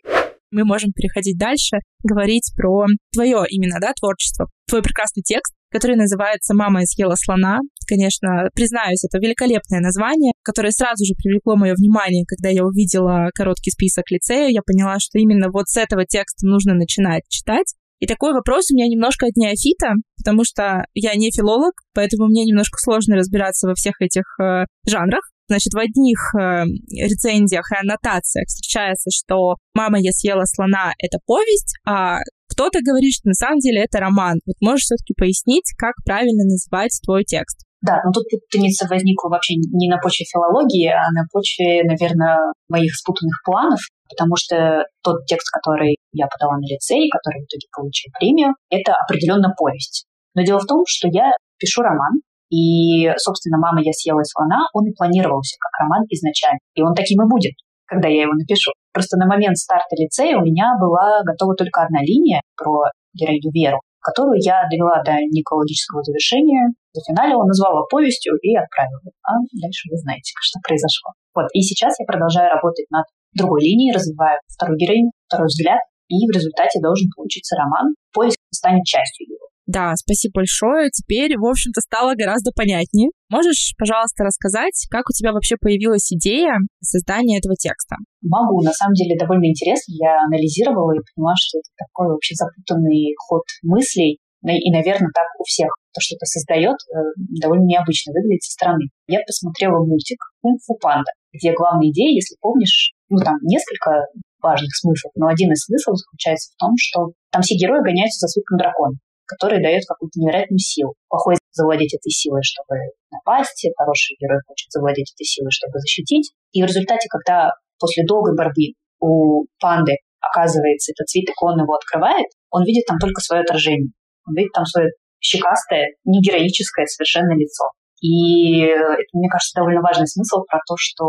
Мы можем переходить дальше, говорить про твое именно, да, творчество, твой прекрасный текст, который называется «Мама съела слона». Конечно, признаюсь, это великолепное название, которое сразу же привлекло мое внимание, когда я увидела короткий список лицея. Я поняла, что именно вот с этого текста нужно начинать читать. И такой вопрос у меня немножко от неофита, потому что я не филолог, поэтому мне немножко сложно разбираться во всех этих э, жанрах. Значит, в одних э, рецензиях и аннотациях встречается, что «Мама, я съела слона» — это повесть, а кто-то говорит, что на самом деле это роман. Вот можешь все-таки пояснить, как правильно называть твой текст? Да, но тут путаница возникла вообще не на почве филологии, а на почве, наверное, моих спутанных планов, потому что тот текст, который я подала на лицей, который в итоге получил премию, это определенно повесть. Но дело в том, что я пишу роман, и, собственно, «Мама, я съела слона», он и планировался как роман изначально. И он таким и будет, когда я его напишу. Просто на момент старта лицея у меня была готова только одна линия про героиню Веру, которую я довела до некологического завершения, зафиналила, назвала повестью и отправила. А дальше вы знаете, что произошло. Вот. И сейчас я продолжаю работать над другой линией, развиваю вторую героиню, второй взгляд, и в результате должен получиться роман. Повесть станет частью. Да, спасибо большое. Теперь, в общем-то, стало гораздо понятнее. Можешь, пожалуйста, рассказать, как у тебя вообще появилась идея создания этого текста? Могу. На самом деле довольно интересно. Я анализировала и поняла, что это такой вообще запутанный ход мыслей. И, наверное, так у всех то, что это создает, э, довольно необычно выглядит со стороны. Я посмотрела мультик «Кунг-фу панда», где главная идея, если помнишь, ну там несколько важных смыслов, но один из смыслов заключается в том, что там все герои гоняются за свитком дракона который дает какую-то невероятную силу. Плохой завладеть этой силой, чтобы напасть, хороший герой хочет завладеть этой силой, чтобы защитить. И в результате, когда после долгой борьбы у панды оказывается этот цветок, он его открывает, он видит там только свое отражение. Он видит там свое щекастое, не героическое совершенно лицо. И это, мне кажется, довольно важный смысл про то, что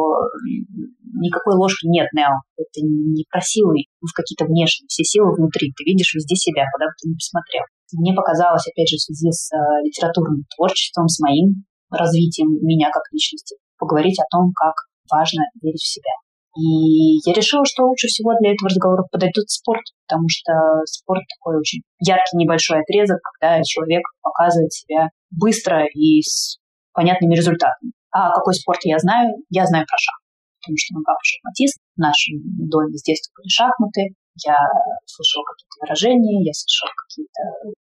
никакой ложки нет, Нео. Это не про силы в какие-то внешние, все силы внутри. Ты видишь везде себя, куда бы ты ни посмотрел. Мне показалось, опять же, в связи с э, литературным творчеством, с моим развитием меня как личности, поговорить о том, как важно верить в себя. И я решила, что лучше всего для этого разговора подойдет спорт, потому что спорт такой очень яркий небольшой отрезок, когда человек показывает себя быстро и с понятными результатами. А какой спорт я знаю? Я знаю про шах, потому что мой папа шахматист, в нашем доме с детства были шахматы, я слышала какие-то выражения, я слышала какие-то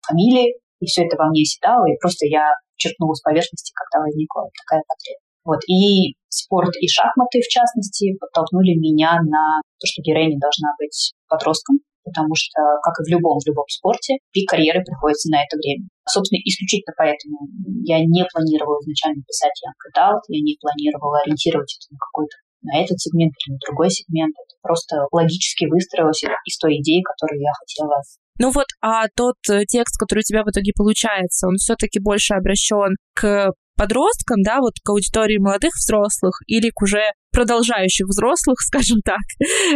фамилии, и все это во мне седало, и просто я черкнула с поверхности, когда возникла такая потребность. Вот. И спорт и шахматы, в частности, подтолкнули меня на то, что героиня должна быть подростком, потому что, как и в любом, в любом спорте, пик карьеры приходится на это время. Собственно, исключительно поэтому я не планировала изначально писать Young Adult, я не планировала ориентировать это на какой-то на этот сегмент или на другой сегмент. Это просто логически выстроилось из той идеи, которую я хотела ну вот, а тот э, текст, который у тебя в итоге получается, он все-таки больше обращен к подросткам, да, вот к аудитории молодых взрослых или к уже продолжающих взрослых, скажем так,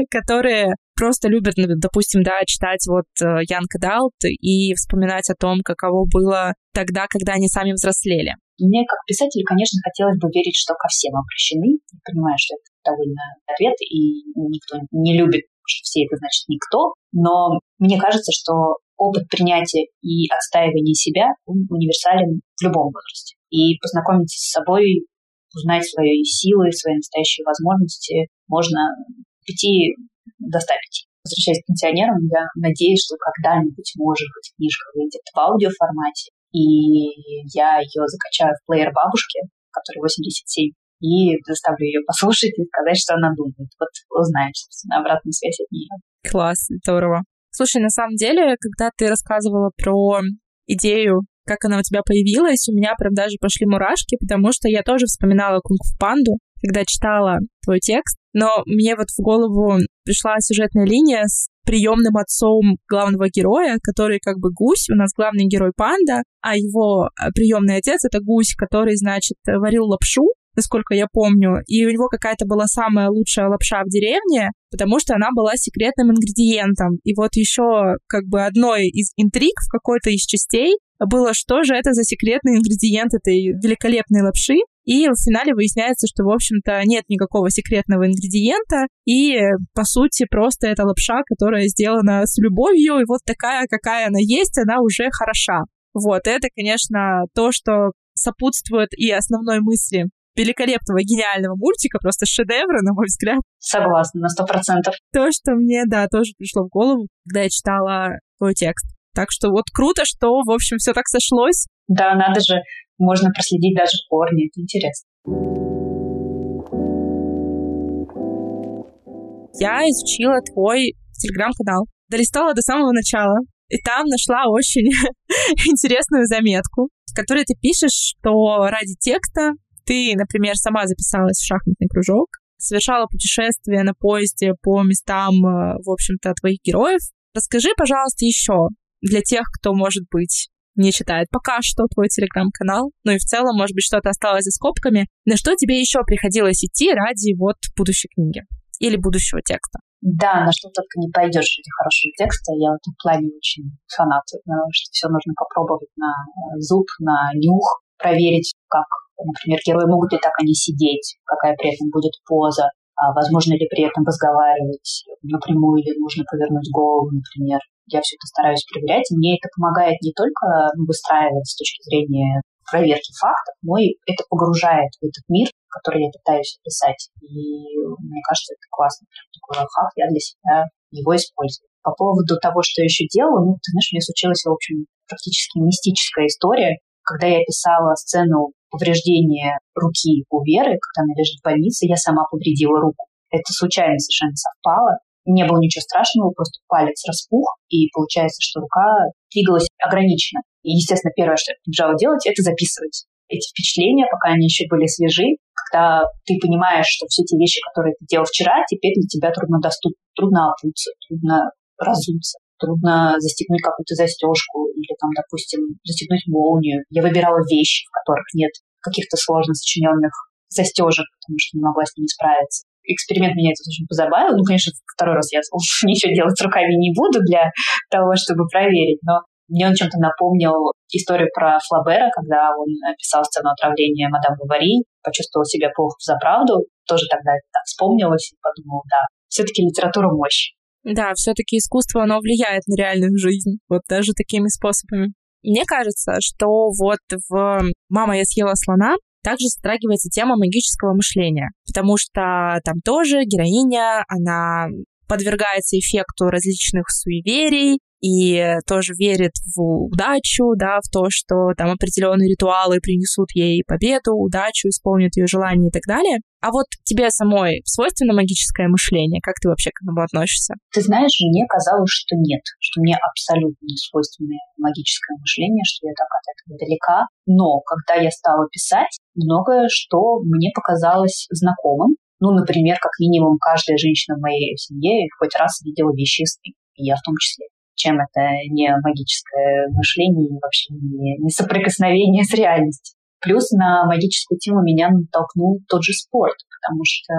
которые просто любят, ну, допустим, да, читать вот э, Young Adult и вспоминать о том, каково было тогда, когда они сами взрослели. Мне, как писателю, конечно, хотелось бы верить, что ко всем обращены. Я понимаю, что это довольно ответ, и никто не любит, что все это значит никто. Но мне кажется, что опыт принятия и отстаивания себя универсален в любом возрасте и познакомиться с собой, узнать свои силы, свои настоящие возможности можно пяти до 105. Возвращаясь к пенсионерам, я надеюсь, что когда-нибудь, может быть, книжка выйдет в аудиоформате, и я ее закачаю в плеер бабушки, который 87, и заставлю ее послушать и сказать, что она думает. Вот узнаем, собственно, обратную связь от нее. Класс, здорово. Слушай, на самом деле, когда ты рассказывала про идею как она у тебя появилась, у меня прям даже пошли мурашки, потому что я тоже вспоминала кунг-фу панду, когда читала твой текст, но мне вот в голову пришла сюжетная линия с приемным отцом главного героя, который как бы гусь, у нас главный герой панда, а его э, приемный отец это гусь, который, значит, варил лапшу, насколько я помню, и у него какая-то была самая лучшая лапша в деревне, потому что она была секретным ингредиентом. И вот еще как бы одной из интриг в какой-то из частей было, что же это за секретный ингредиент этой великолепной лапши. И в финале выясняется, что, в общем-то, нет никакого секретного ингредиента, и, по сути, просто это лапша, которая сделана с любовью, и вот такая, какая она есть, она уже хороша. Вот, это, конечно, то, что сопутствует и основной мысли великолепного, гениального мультика, просто шедевра, на мой взгляд. Согласна, на сто процентов. То, что мне, да, тоже пришло в голову, когда я читала твой текст. Так что вот круто, что, в общем, все так сошлось. Да, надо же, можно проследить даже корни, это интересно. Я изучила твой телеграм-канал, долистала до самого начала, и там нашла очень интересную заметку, в которой ты пишешь, что ради текста ты, например, сама записалась в шахматный кружок, совершала путешествие на поезде по местам, э, в общем-то, твоих героев. Расскажи, пожалуйста, еще для тех, кто, может быть, не читает пока что твой телеграм-канал, ну и в целом, может быть, что-то осталось за скобками, на что тебе еще приходилось идти ради вот будущей книги или будущего текста? Да, на что только не пойдешь ради хорошего текста. Я в этом плане очень фанат, потому что все нужно попробовать на зуб, на нюх, проверить, как Например, герои могут ли так они сидеть, какая при этом будет поза, а возможно ли при этом разговаривать напрямую или нужно повернуть голову, например. Я все это стараюсь проверять, и мне это помогает не только выстраивать с точки зрения проверки фактов, но и это погружает в этот мир, который я пытаюсь описать. И мне кажется, это классно. Прям такой лайфхак, я для себя его использую. По поводу того, что я еще делала, ну, ты знаешь, мне случилась, в общем, практически мистическая история, когда я писала сцену повреждения руки у Веры, когда она лежит в больнице, я сама повредила руку. Это случайно совершенно совпало. Не было ничего страшного, просто палец распух, и получается, что рука двигалась ограниченно. И, естественно, первое, что я побежала делать, это записывать эти впечатления, пока они еще были свежи, когда ты понимаешь, что все те вещи, которые ты делал вчера, теперь для тебя труднодоступны, трудно обуться, трудно разуться трудно застегнуть какую-то застежку или там, допустим, застегнуть молнию. Я выбирала вещи, в которых нет каких-то сложно сочиненных застежек, потому что не могла с ними справиться. Эксперимент меня это очень позабавил. Ну, конечно, второй раз я ничего делать с руками не буду для того, чтобы проверить, но мне он чем-то напомнил историю про Флабера, когда он написал сцену отравления мадам Бавари, почувствовал себя плохо за правду, тоже тогда это так вспомнилось и подумала, да, все-таки литература мощь. Да, все-таки искусство, оно влияет на реальную жизнь, вот даже такими способами. Мне кажется, что вот в «Мама, я съела слона» также затрагивается тема магического мышления, потому что там тоже героиня, она подвергается эффекту различных суеверий, и тоже верит в удачу, да, в то, что там определенные ритуалы принесут ей победу, удачу, исполнят ее желания и так далее. А вот тебе самой свойственно магическое мышление? Как ты вообще к этому относишься? Ты знаешь, мне казалось, что нет, что мне абсолютно не свойственно магическое мышление, что я так от этого далека. Но когда я стала писать, многое, что мне показалось знакомым, ну, например, как минимум каждая женщина в моей семье хоть раз видела вещи и я в том числе чем это не магическое мышление и вообще не, не соприкосновение с реальностью. Плюс на магическую тему меня натолкнул тот же спорт, потому что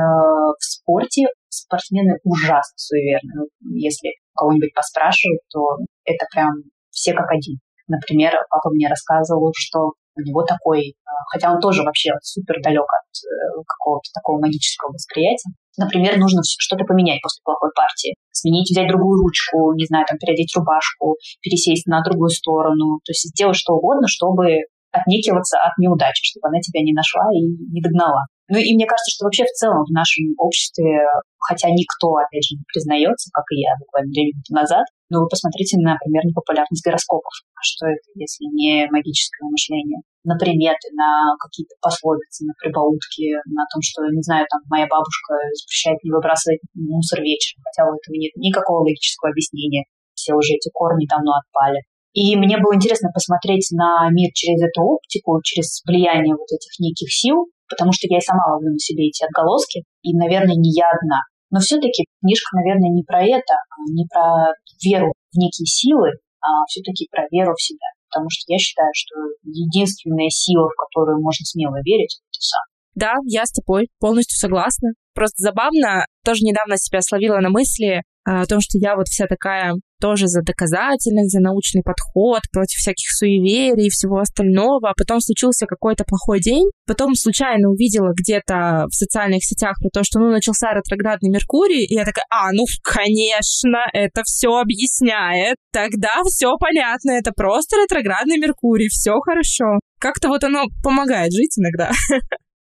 в спорте спортсмены ужасно суеверны. Если кого-нибудь поспрашивать, то это прям все как один. Например, папа мне рассказывал, что у него такой, э, хотя он тоже вообще супер далек от э, какого-то такого магического восприятия. Например, нужно что-то поменять после плохой партии. Сменить, взять другую ручку, не знаю, там, переодеть рубашку, пересесть на другую сторону. То есть сделать что угодно, чтобы отнекиваться от неудачи, чтобы она тебя не нашла и не догнала. Ну и мне кажется, что вообще в целом в нашем обществе, хотя никто, опять же, не признается, как и я буквально две минуты назад, но вы посмотрите, например, на популярность гороскопов. А что это, если не магическое мышление? На приметы, на какие-то пословицы, на прибаутки, на том, что, не знаю, там, моя бабушка запрещает не выбрасывать мусор вечером, хотя у этого нет никакого логического объяснения. Все уже эти корни давно отпали. И мне было интересно посмотреть на мир через эту оптику, через влияние вот этих неких сил, потому что я и сама ловлю на себе эти отголоски, и, наверное, не я одна. Но все-таки книжка, наверное, не про это, а не про веру в некие силы, а все-таки про веру в себя. Потому что я считаю, что единственная сила, в которую можно смело верить, это сам. Да, я с тобой полностью согласна. Просто забавно, тоже недавно себя словила на мысли о том, что я вот вся такая тоже за доказательность, за научный подход, против всяких суеверий и всего остального. А потом случился какой-то плохой день. Потом случайно увидела где-то в социальных сетях про то, что ну начался ретроградный Меркурий, и я такая, а, ну, конечно, это все объясняет. Тогда все понятно, это просто ретроградный Меркурий, все хорошо. Как-то вот оно помогает жить иногда.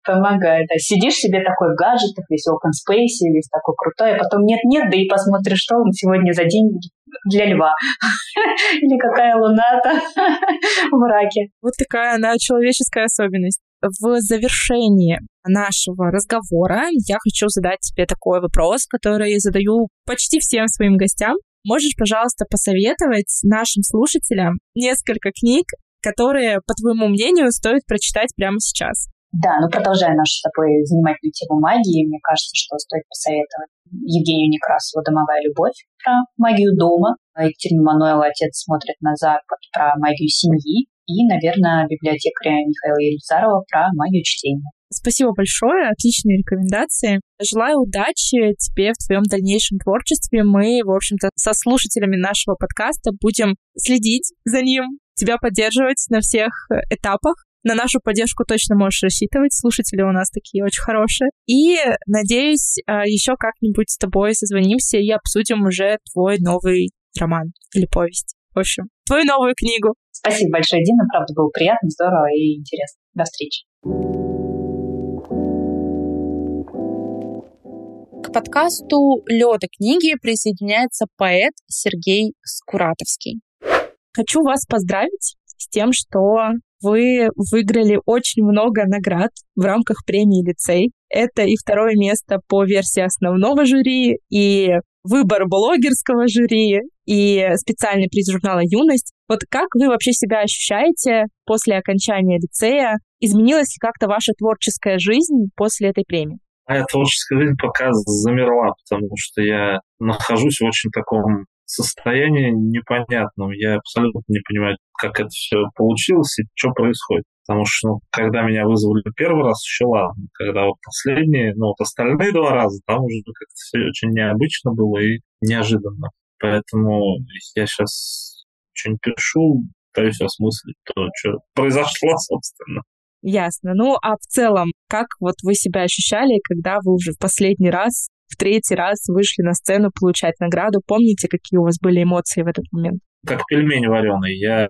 помогает. А сидишь себе такой в гаджетах, весь open space, весь такой крутой, а потом нет-нет, да и посмотришь, что он сегодня за день для льва. Или какая луна-то в раке. Вот такая она человеческая особенность. В завершении нашего разговора я хочу задать тебе такой вопрос, который задаю почти всем своим гостям. Можешь, пожалуйста, посоветовать нашим слушателям несколько книг, которые, по твоему мнению, стоит прочитать прямо сейчас? Да, ну продолжая нашу с тобой занимательную тему магии, мне кажется, что стоит посоветовать Евгению Некрасову «Домовая любовь» про магию дома, Екатерина Мануэла «Отец смотрит на Запад» про магию семьи и, наверное, библиотекаря Михаила Елизарова про магию чтения. Спасибо большое, отличные рекомендации. Желаю удачи тебе в твоем дальнейшем творчестве. Мы, в общем-то, со слушателями нашего подкаста будем следить за ним, тебя поддерживать на всех этапах. На нашу поддержку точно можешь рассчитывать. Слушатели у нас такие очень хорошие. И, надеюсь, а, еще как-нибудь с тобой созвонимся и обсудим уже твой новый роман или повесть. В общем, твою новую книгу. Спасибо большое, Дина. Правда, было приятно, здорово и интересно. До встречи. К подкасту «Лёда книги» присоединяется поэт Сергей Скуратовский. Хочу вас поздравить с тем, что вы выиграли очень много наград в рамках премии «Лицей». Это и второе место по версии основного жюри, и выбор блогерского жюри, и специальный приз журнала «Юность». Вот как вы вообще себя ощущаете после окончания лицея? Изменилась ли как-то ваша творческая жизнь после этой премии? Моя творческая жизнь пока замерла, потому что я нахожусь в очень таком состояние непонятном. Я абсолютно не понимаю, как это все получилось и что происходит. Потому что, ну, когда меня вызвали первый раз, еще ладно. Когда вот последние, ну, вот остальные два раза, там уже как-то все очень необычно было и неожиданно. Поэтому я сейчас что-нибудь пишу, пытаюсь осмыслить то, что произошло, собственно. Ясно. Ну, а в целом, как вот вы себя ощущали, когда вы уже в последний раз, в третий раз вышли на сцену получать награду? Помните, какие у вас были эмоции в этот момент? Как пельмень вареный. Я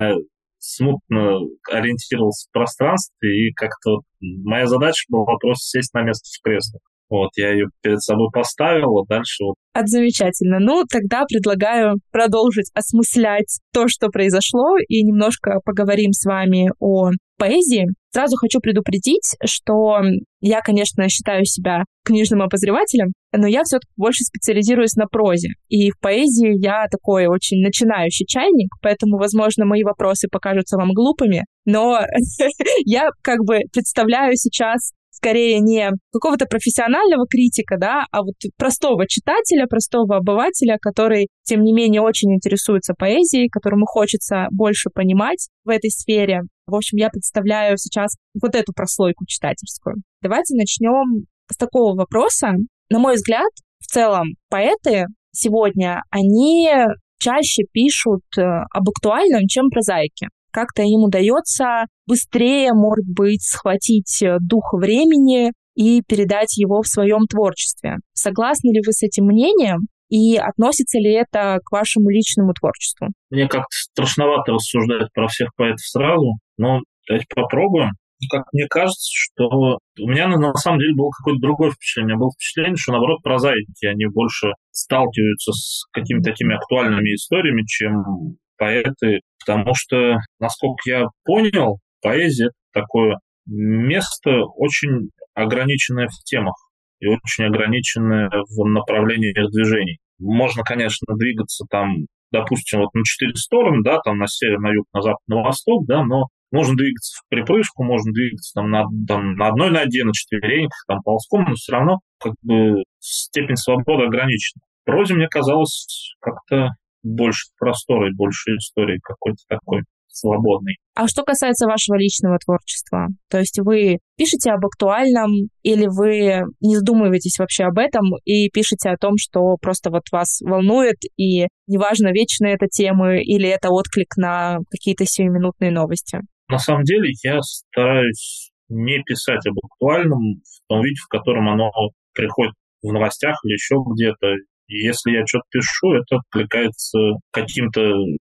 смутно ориентировался в пространстве, и как-то моя задача была просто сесть на место в кресло. Вот, я ее перед собой поставил, а дальше вот. От замечательно. Ну, тогда предлагаю продолжить осмыслять то, что произошло, и немножко поговорим с вами о поэзии. Сразу хочу предупредить, что я, конечно, считаю себя книжным обозревателем, но я все-таки больше специализируюсь на прозе. И в поэзии я такой очень начинающий чайник, поэтому, возможно, мои вопросы покажутся вам глупыми, но я как бы представляю сейчас скорее не какого-то профессионального критика, да, а вот простого читателя, простого обывателя, который, тем не менее, очень интересуется поэзией, которому хочется больше понимать в этой сфере. В общем, я представляю сейчас вот эту прослойку читательскую. Давайте начнем с такого вопроса. На мой взгляд, в целом, поэты сегодня, они чаще пишут э, об актуальном, чем прозаике как-то им удается быстрее, может быть, схватить э, дух времени и передать его в своем творчестве. Согласны ли вы с этим мнением? И относится ли это к вашему личному творчеству? Мне как-то страшновато рассуждать про всех поэтов сразу, но давайте попробуем. Как мне кажется, что у меня на самом деле было какое-то другое впечатление. У меня было впечатление, что наоборот прозаики, они больше сталкиваются с какими-то такими актуальными историями, чем поэты, потому что, насколько я понял, поэзия — такое место очень ограниченное в темах и очень ограниченное в направлениях движений. Можно, конечно, двигаться там, допустим, вот на четыре стороны, да, там на север, на юг, на запад, на восток, да, но можно двигаться в припрыжку, можно двигаться там на, там, на одной ноге, на четвереньках, там ползком, но все равно как бы степень свободы ограничена. В прозе мне казалось как-то больше простора и больше истории какой-то такой свободный. А что касается вашего личного творчества, то есть вы пишете об актуальном или вы не задумываетесь вообще об этом и пишете о том, что просто вот вас волнует, и неважно, вечные это темы или это отклик на какие-то сиюминутные новости? На самом деле я стараюсь не писать об актуальном в том виде, в котором оно приходит в новостях или еще где-то. И если я что-то пишу, это откликается каким-то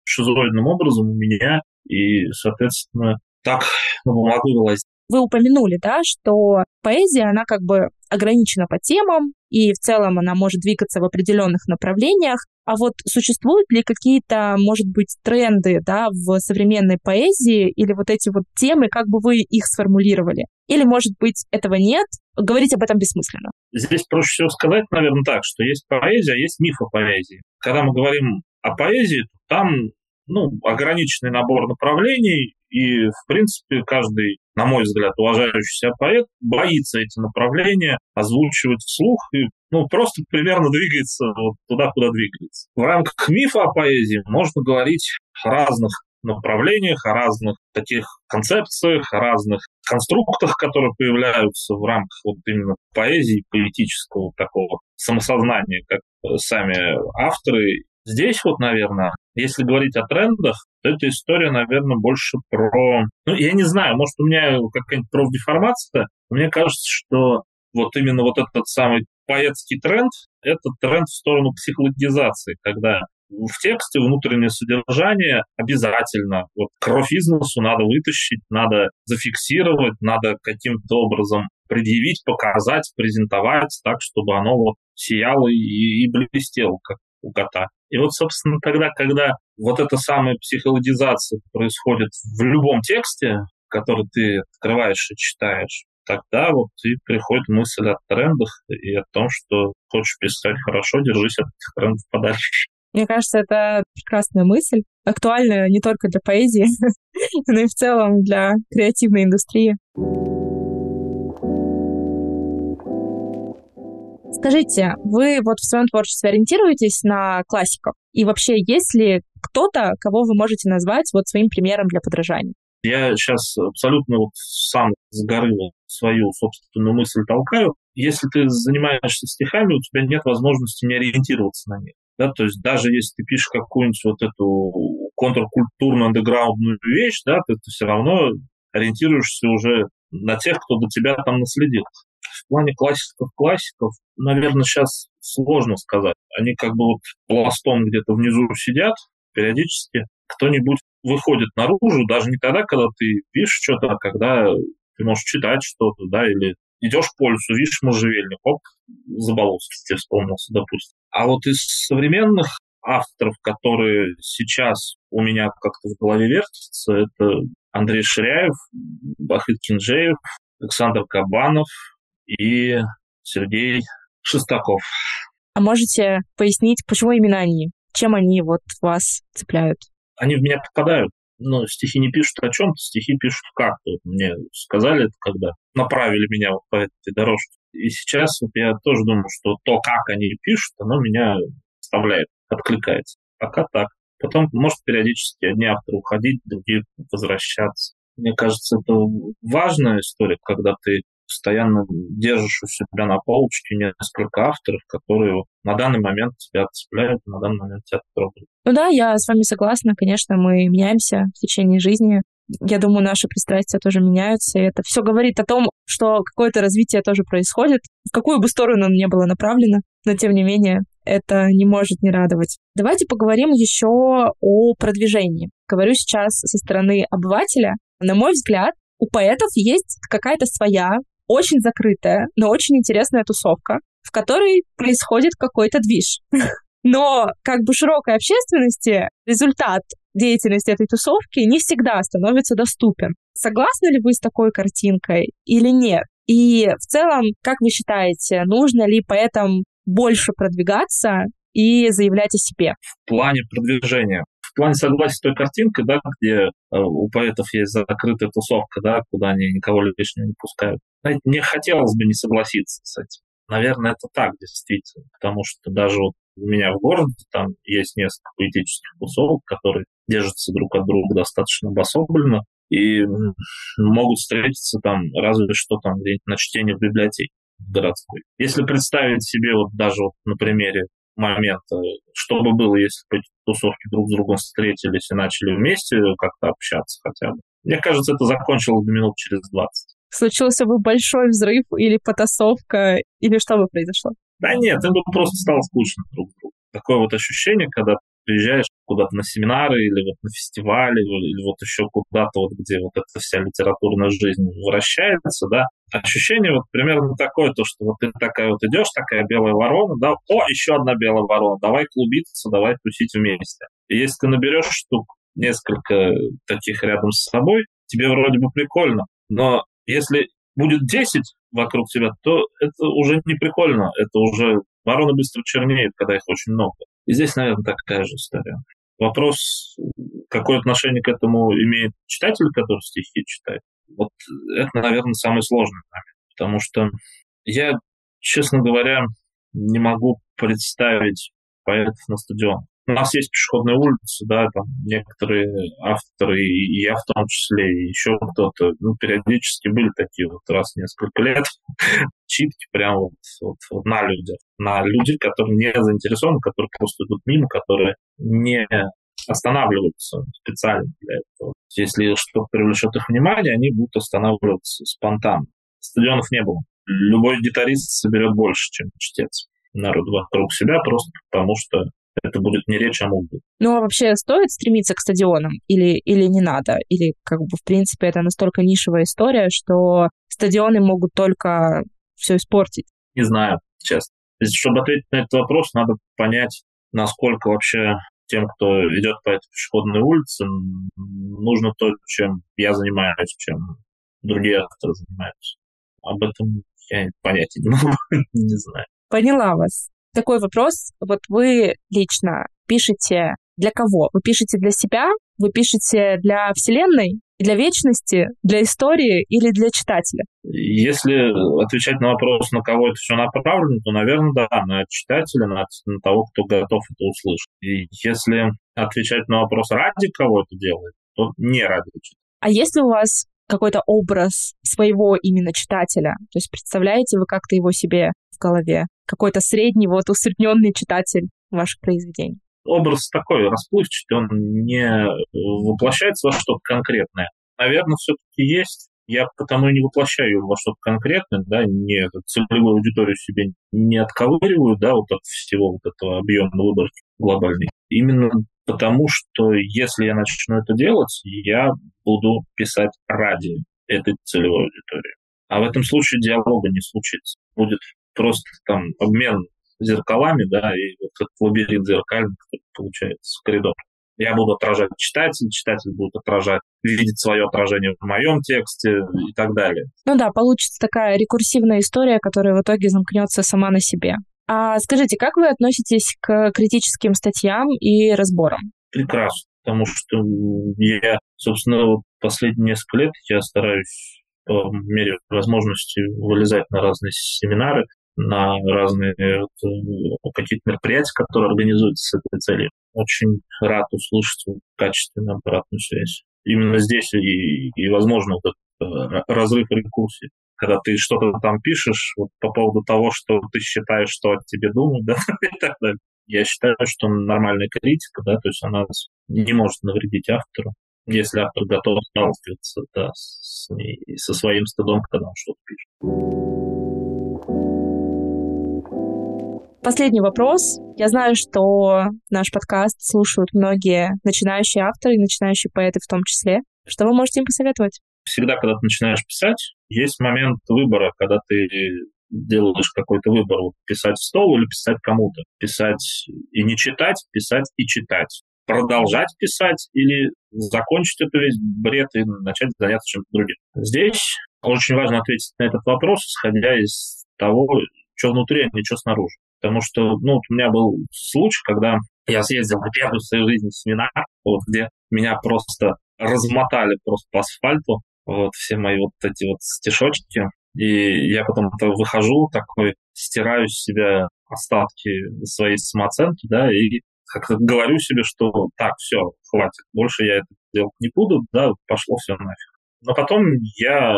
шизоидным образом у меня, и, соответственно, так на бумагу вылазит. Вы упомянули, да, что поэзия, она как бы ограничена по темам, и в целом она может двигаться в определенных направлениях. А вот существуют ли какие-то, может быть, тренды да, в современной поэзии или вот эти вот темы, как бы вы их сформулировали? Или, может быть, этого нет? Говорить об этом бессмысленно. Здесь проще всего сказать, наверное, так, что есть поэзия, а есть миф о поэзии. Когда мы говорим о поэзии, то там ну, ограниченный набор направлений, и, в принципе, каждый, на мой взгляд, уважающий себя поэт боится эти направления озвучивать вслух и ну, просто примерно двигается вот туда, куда двигается. В рамках мифа о поэзии можно говорить о разных направлениях, о разных таких концепциях, о разных конструктах, которые появляются в рамках вот именно поэзии, поэтического такого самосознания, как сами авторы Здесь вот, наверное, если говорить о трендах, то эта история, наверное, больше про... Ну, я не знаю, может, у меня какая-нибудь профдеформация, мне кажется, что вот именно вот этот самый поэтский тренд, это тренд в сторону психологизации, когда в тексте внутреннее содержание обязательно. Вот кровь из носу надо вытащить, надо зафиксировать, надо каким-то образом предъявить, показать, презентовать так, чтобы оно вот сияло и, и блестело, как у кота. И вот, собственно, тогда, когда вот эта самая психологизация происходит в любом тексте, который ты открываешь и читаешь, тогда вот и приходит мысль о трендах и о том, что хочешь писать хорошо, держись от этих трендов подальше. Мне кажется, это прекрасная мысль, актуальная не только для поэзии, но и в целом для креативной индустрии. Скажите, вы вот в своем творчестве ориентируетесь на классиков? И вообще, есть ли кто-то, кого вы можете назвать вот своим примером для подражания? Я сейчас абсолютно вот сам с горы свою собственную мысль толкаю. Если ты занимаешься стихами, у тебя нет возможности не ориентироваться на них. Да, то есть даже если ты пишешь какую-нибудь вот эту контркультурную андеграундную вещь, да, ты, ты все равно ориентируешься уже на тех, кто до тебя там наследил. В плане классиков-классиков, наверное, сейчас сложно сказать. Они как бы вот пластом где-то внизу сидят, периодически кто-нибудь выходит наружу, даже не тогда, когда ты пишешь что-то, а когда ты можешь читать что-то, да, или идешь по лесу, видишь можжевельник, оп, Заболоцкий тебе вспомнился, допустим. А вот из современных авторов, которые сейчас у меня как-то в голове вертятся, это Андрей Ширяев, Бахыт Кинжеев, Александр Кабанов и Сергей Шестаков. А можете пояснить, почему именно они? Чем они вот вас цепляют? Они в меня попадают. Но стихи не пишут о чем-то, стихи пишут как-то. Вот мне сказали это, когда направили меня вот по этой дорожке. И сейчас вот я тоже думаю, что то, как они пишут, оно меня вставляет, откликается. Пока так. Потом может периодически одни авторы уходить, другие возвращаться. Мне кажется, это важная история, когда ты постоянно держишь у себя на полочке несколько авторов, которые на данный момент тебя цепляют, на данный момент тебя трогают. Ну да, я с вами согласна. Конечно, мы меняемся в течение жизни. Я думаю, наши пристрастия тоже меняются, и это все говорит о том, что какое-то развитие тоже происходит, в какую бы сторону оно ни было направлено, но тем не менее это не может не радовать. Давайте поговорим еще о продвижении. Говорю сейчас со стороны обывателя. На мой взгляд, у поэтов есть какая-то своя очень закрытая, но очень интересная тусовка, в которой происходит какой-то движ. Но как бы широкой общественности результат деятельности этой тусовки не всегда становится доступен. Согласны ли вы с такой картинкой или нет? И в целом, как вы считаете, нужно ли поэтам больше продвигаться и заявлять о себе? В плане продвижения плане согласия с той картинкой, да, где э, у поэтов есть закрытая тусовка, да, куда они никого лишнего не пускают. Знаете, мне хотелось бы не согласиться с этим. Наверное, это так действительно, потому что даже вот у меня в городе там есть несколько поэтических тусовок, которые держатся друг от друга достаточно обособленно и могут встретиться там разве что там где-нибудь на чтении в библиотеке городской. Если представить себе вот даже вот на примере момента, что бы было, если бы тусовки друг с другом встретились и начали вместе как-то общаться хотя бы. Мне кажется, это закончилось минут через 20. Случился бы большой взрыв или потасовка, или что бы произошло? Да нет, им бы просто стало скучно друг другу. Такое вот ощущение, когда приезжаешь куда-то на семинары или вот на фестивали, или вот еще куда-то, вот, где вот эта вся литературная жизнь вращается, да, ощущение вот примерно такое, то, что вот ты такая вот идешь, такая белая ворона, да, о, еще одна белая ворона, давай клубиться, давай тусить вместе. И если ты наберешь штук несколько таких рядом с собой, тебе вроде бы прикольно, но если будет 10 вокруг тебя, то это уже не прикольно, это уже вороны быстро чернеют, когда их очень много. И здесь, наверное, такая же история. Вопрос, какое отношение к этому имеет читатель, который стихи читает, вот это, наверное, самый сложный момент, потому что я, честно говоря, не могу представить поэтов на стадион. У нас есть пешеходные улицы, да, там некоторые авторы, и я в том числе, и еще кто-то, ну, периодически были такие вот раз в несколько лет читки прям вот, вот, вот на людях, на людей, которые не заинтересованы, которые просто идут мимо, которые не останавливаются специально для этого. Если что-то привлечет их внимание, они будут останавливаться спонтанно. Стадионов не было. Любой гитарист соберет больше, чем чтец народ вокруг себя, просто потому что это будет не речь, а музыка. Ну, а вообще стоит стремиться к стадионам или, или не надо? Или, как бы, в принципе, это настолько нишевая история, что стадионы могут только все испортить? Не знаю, честно. Чтобы ответить на этот вопрос, надо понять, насколько вообще тем, кто идет по этой пешеходной улице, нужно то, чем я занимаюсь, чем другие авторы занимаются. Об этом я понятия не могу, не знаю. Поняла вас. Такой вопрос. Вот вы лично пишете для кого? Вы пишете для себя? Вы пишете для Вселенной? Для вечности, для истории или для читателя? Если отвечать на вопрос, на кого это все направлено, то, наверное, да, на читателя, на, на того, кто готов это услышать. И если отвечать на вопрос, ради кого это делает, то не ради читателя. А если у вас какой-то образ своего именно читателя? То есть представляете вы как-то его себе в голове? Какой-то средний, вот усредненный читатель ваших произведений? образ такой расплывчатый, он не воплощается во что-то конкретное. Наверное, все-таки есть Я потому и не воплощаю во что-то конкретное, да, не целевую аудиторию себе не отковыриваю, да, вот от всего вот этого объема выборки глобальный. Именно потому, что если я начну это делать, я буду писать ради этой целевой аудитории. А в этом случае диалога не случится. Будет просто там обмен зеркалами, да, и вот этот лабиринт зеркальный, который получается, коридор. Я буду отражать читателя, читатель будет отражать, видеть свое отражение в моем тексте и так далее. Ну да, получится такая рекурсивная история, которая в итоге замкнется сама на себе. А скажите, как вы относитесь к критическим статьям и разборам? Прекрасно, потому что я, собственно, последние несколько лет я стараюсь по мере возможности вылезать на разные семинары, на разные вот, э, какие-то мероприятия, которые организуются с этой целью. Очень рад услышать качественную обратную связь. Именно здесь и, и возможно, этот э, разрыв рекурсии. Когда ты что-то там пишешь вот, по поводу того, что ты считаешь, что о тебе думают, да, и так далее. Я считаю, что нормальная критика, да, то есть она не может навредить автору, если автор готов сталкиваться да, с со своим стыдом, когда он что-то пишет. Последний вопрос. Я знаю, что наш подкаст слушают многие начинающие авторы и начинающие поэты в том числе. Что вы можете им посоветовать? Всегда, когда ты начинаешь писать, есть момент выбора, когда ты делаешь какой-то выбор, вот писать в стол или писать кому-то. Писать и не читать, писать и читать. Продолжать писать или закончить это весь бред и начать заняться чем-то другим. Здесь очень важно ответить на этот вопрос, исходя из того, что внутри, а не что снаружи. Потому что, ну, у меня был случай, когда я съездил на первый в своей жизни семинар, вот, где меня просто размотали просто по асфальту, вот, все мои вот эти вот стишочки. И я потом выхожу такой, стираю с себя остатки своей самооценки, да, и как-то говорю себе, что так, все, хватит, больше я это делать не буду, да, пошло все нафиг. Но потом я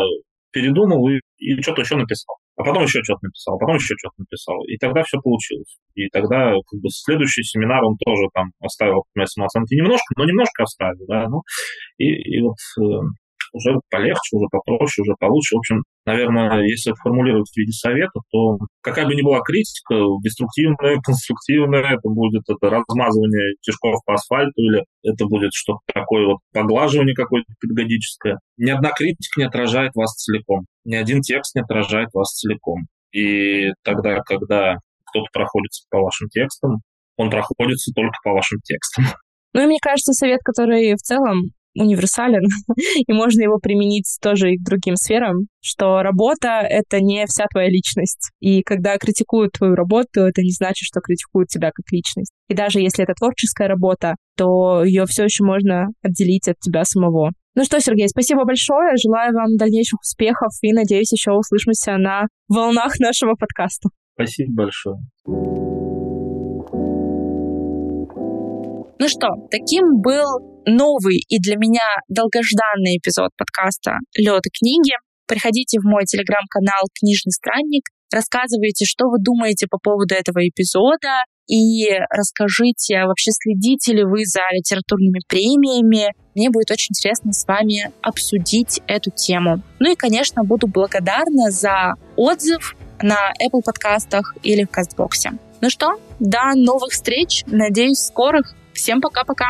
передумал и, и что-то еще написал а потом еще что-то написал, потом еще что-то написал. И тогда все получилось. И тогда как бы, следующий семинар он тоже там оставил мои самооценки немножко, но немножко оставил, да, ну, и, и вот э, уже полегче, уже попроще, уже получше. В общем, наверное, если формулировать в виде совета, то какая бы ни была критика, деструктивная, конструктивная, это будет это размазывание тяжков по асфальту или это будет что-то такое вот поглаживание какое-то педагогическое. Ни одна критика не отражает вас целиком. Ни один текст не отражает вас целиком. И тогда, когда кто-то проходится по вашим текстам, он проходится только по вашим текстам. Ну и мне кажется, совет, который в целом универсален, и можно его применить тоже и к другим сферам, что работа — это не вся твоя личность. И когда критикуют твою работу, это не значит, что критикуют тебя как личность. И даже если это творческая работа, то ее все еще можно отделить от тебя самого. Ну что, Сергей, спасибо большое. Желаю вам дальнейших успехов и надеюсь, еще услышимся на волнах нашего подкаста. Спасибо большое. Ну что, таким был новый и для меня долгожданный эпизод подкаста «Лед и книги». Приходите в мой телеграм-канал «Книжный странник», рассказывайте, что вы думаете по поводу этого эпизода, и расскажите, вообще следите ли вы за литературными премиями. Мне будет очень интересно с вами обсудить эту тему. Ну и, конечно, буду благодарна за отзыв на Apple подкастах или в Кастбоксе. Ну что, до новых встреч. Надеюсь, скорых. Всем пока-пока.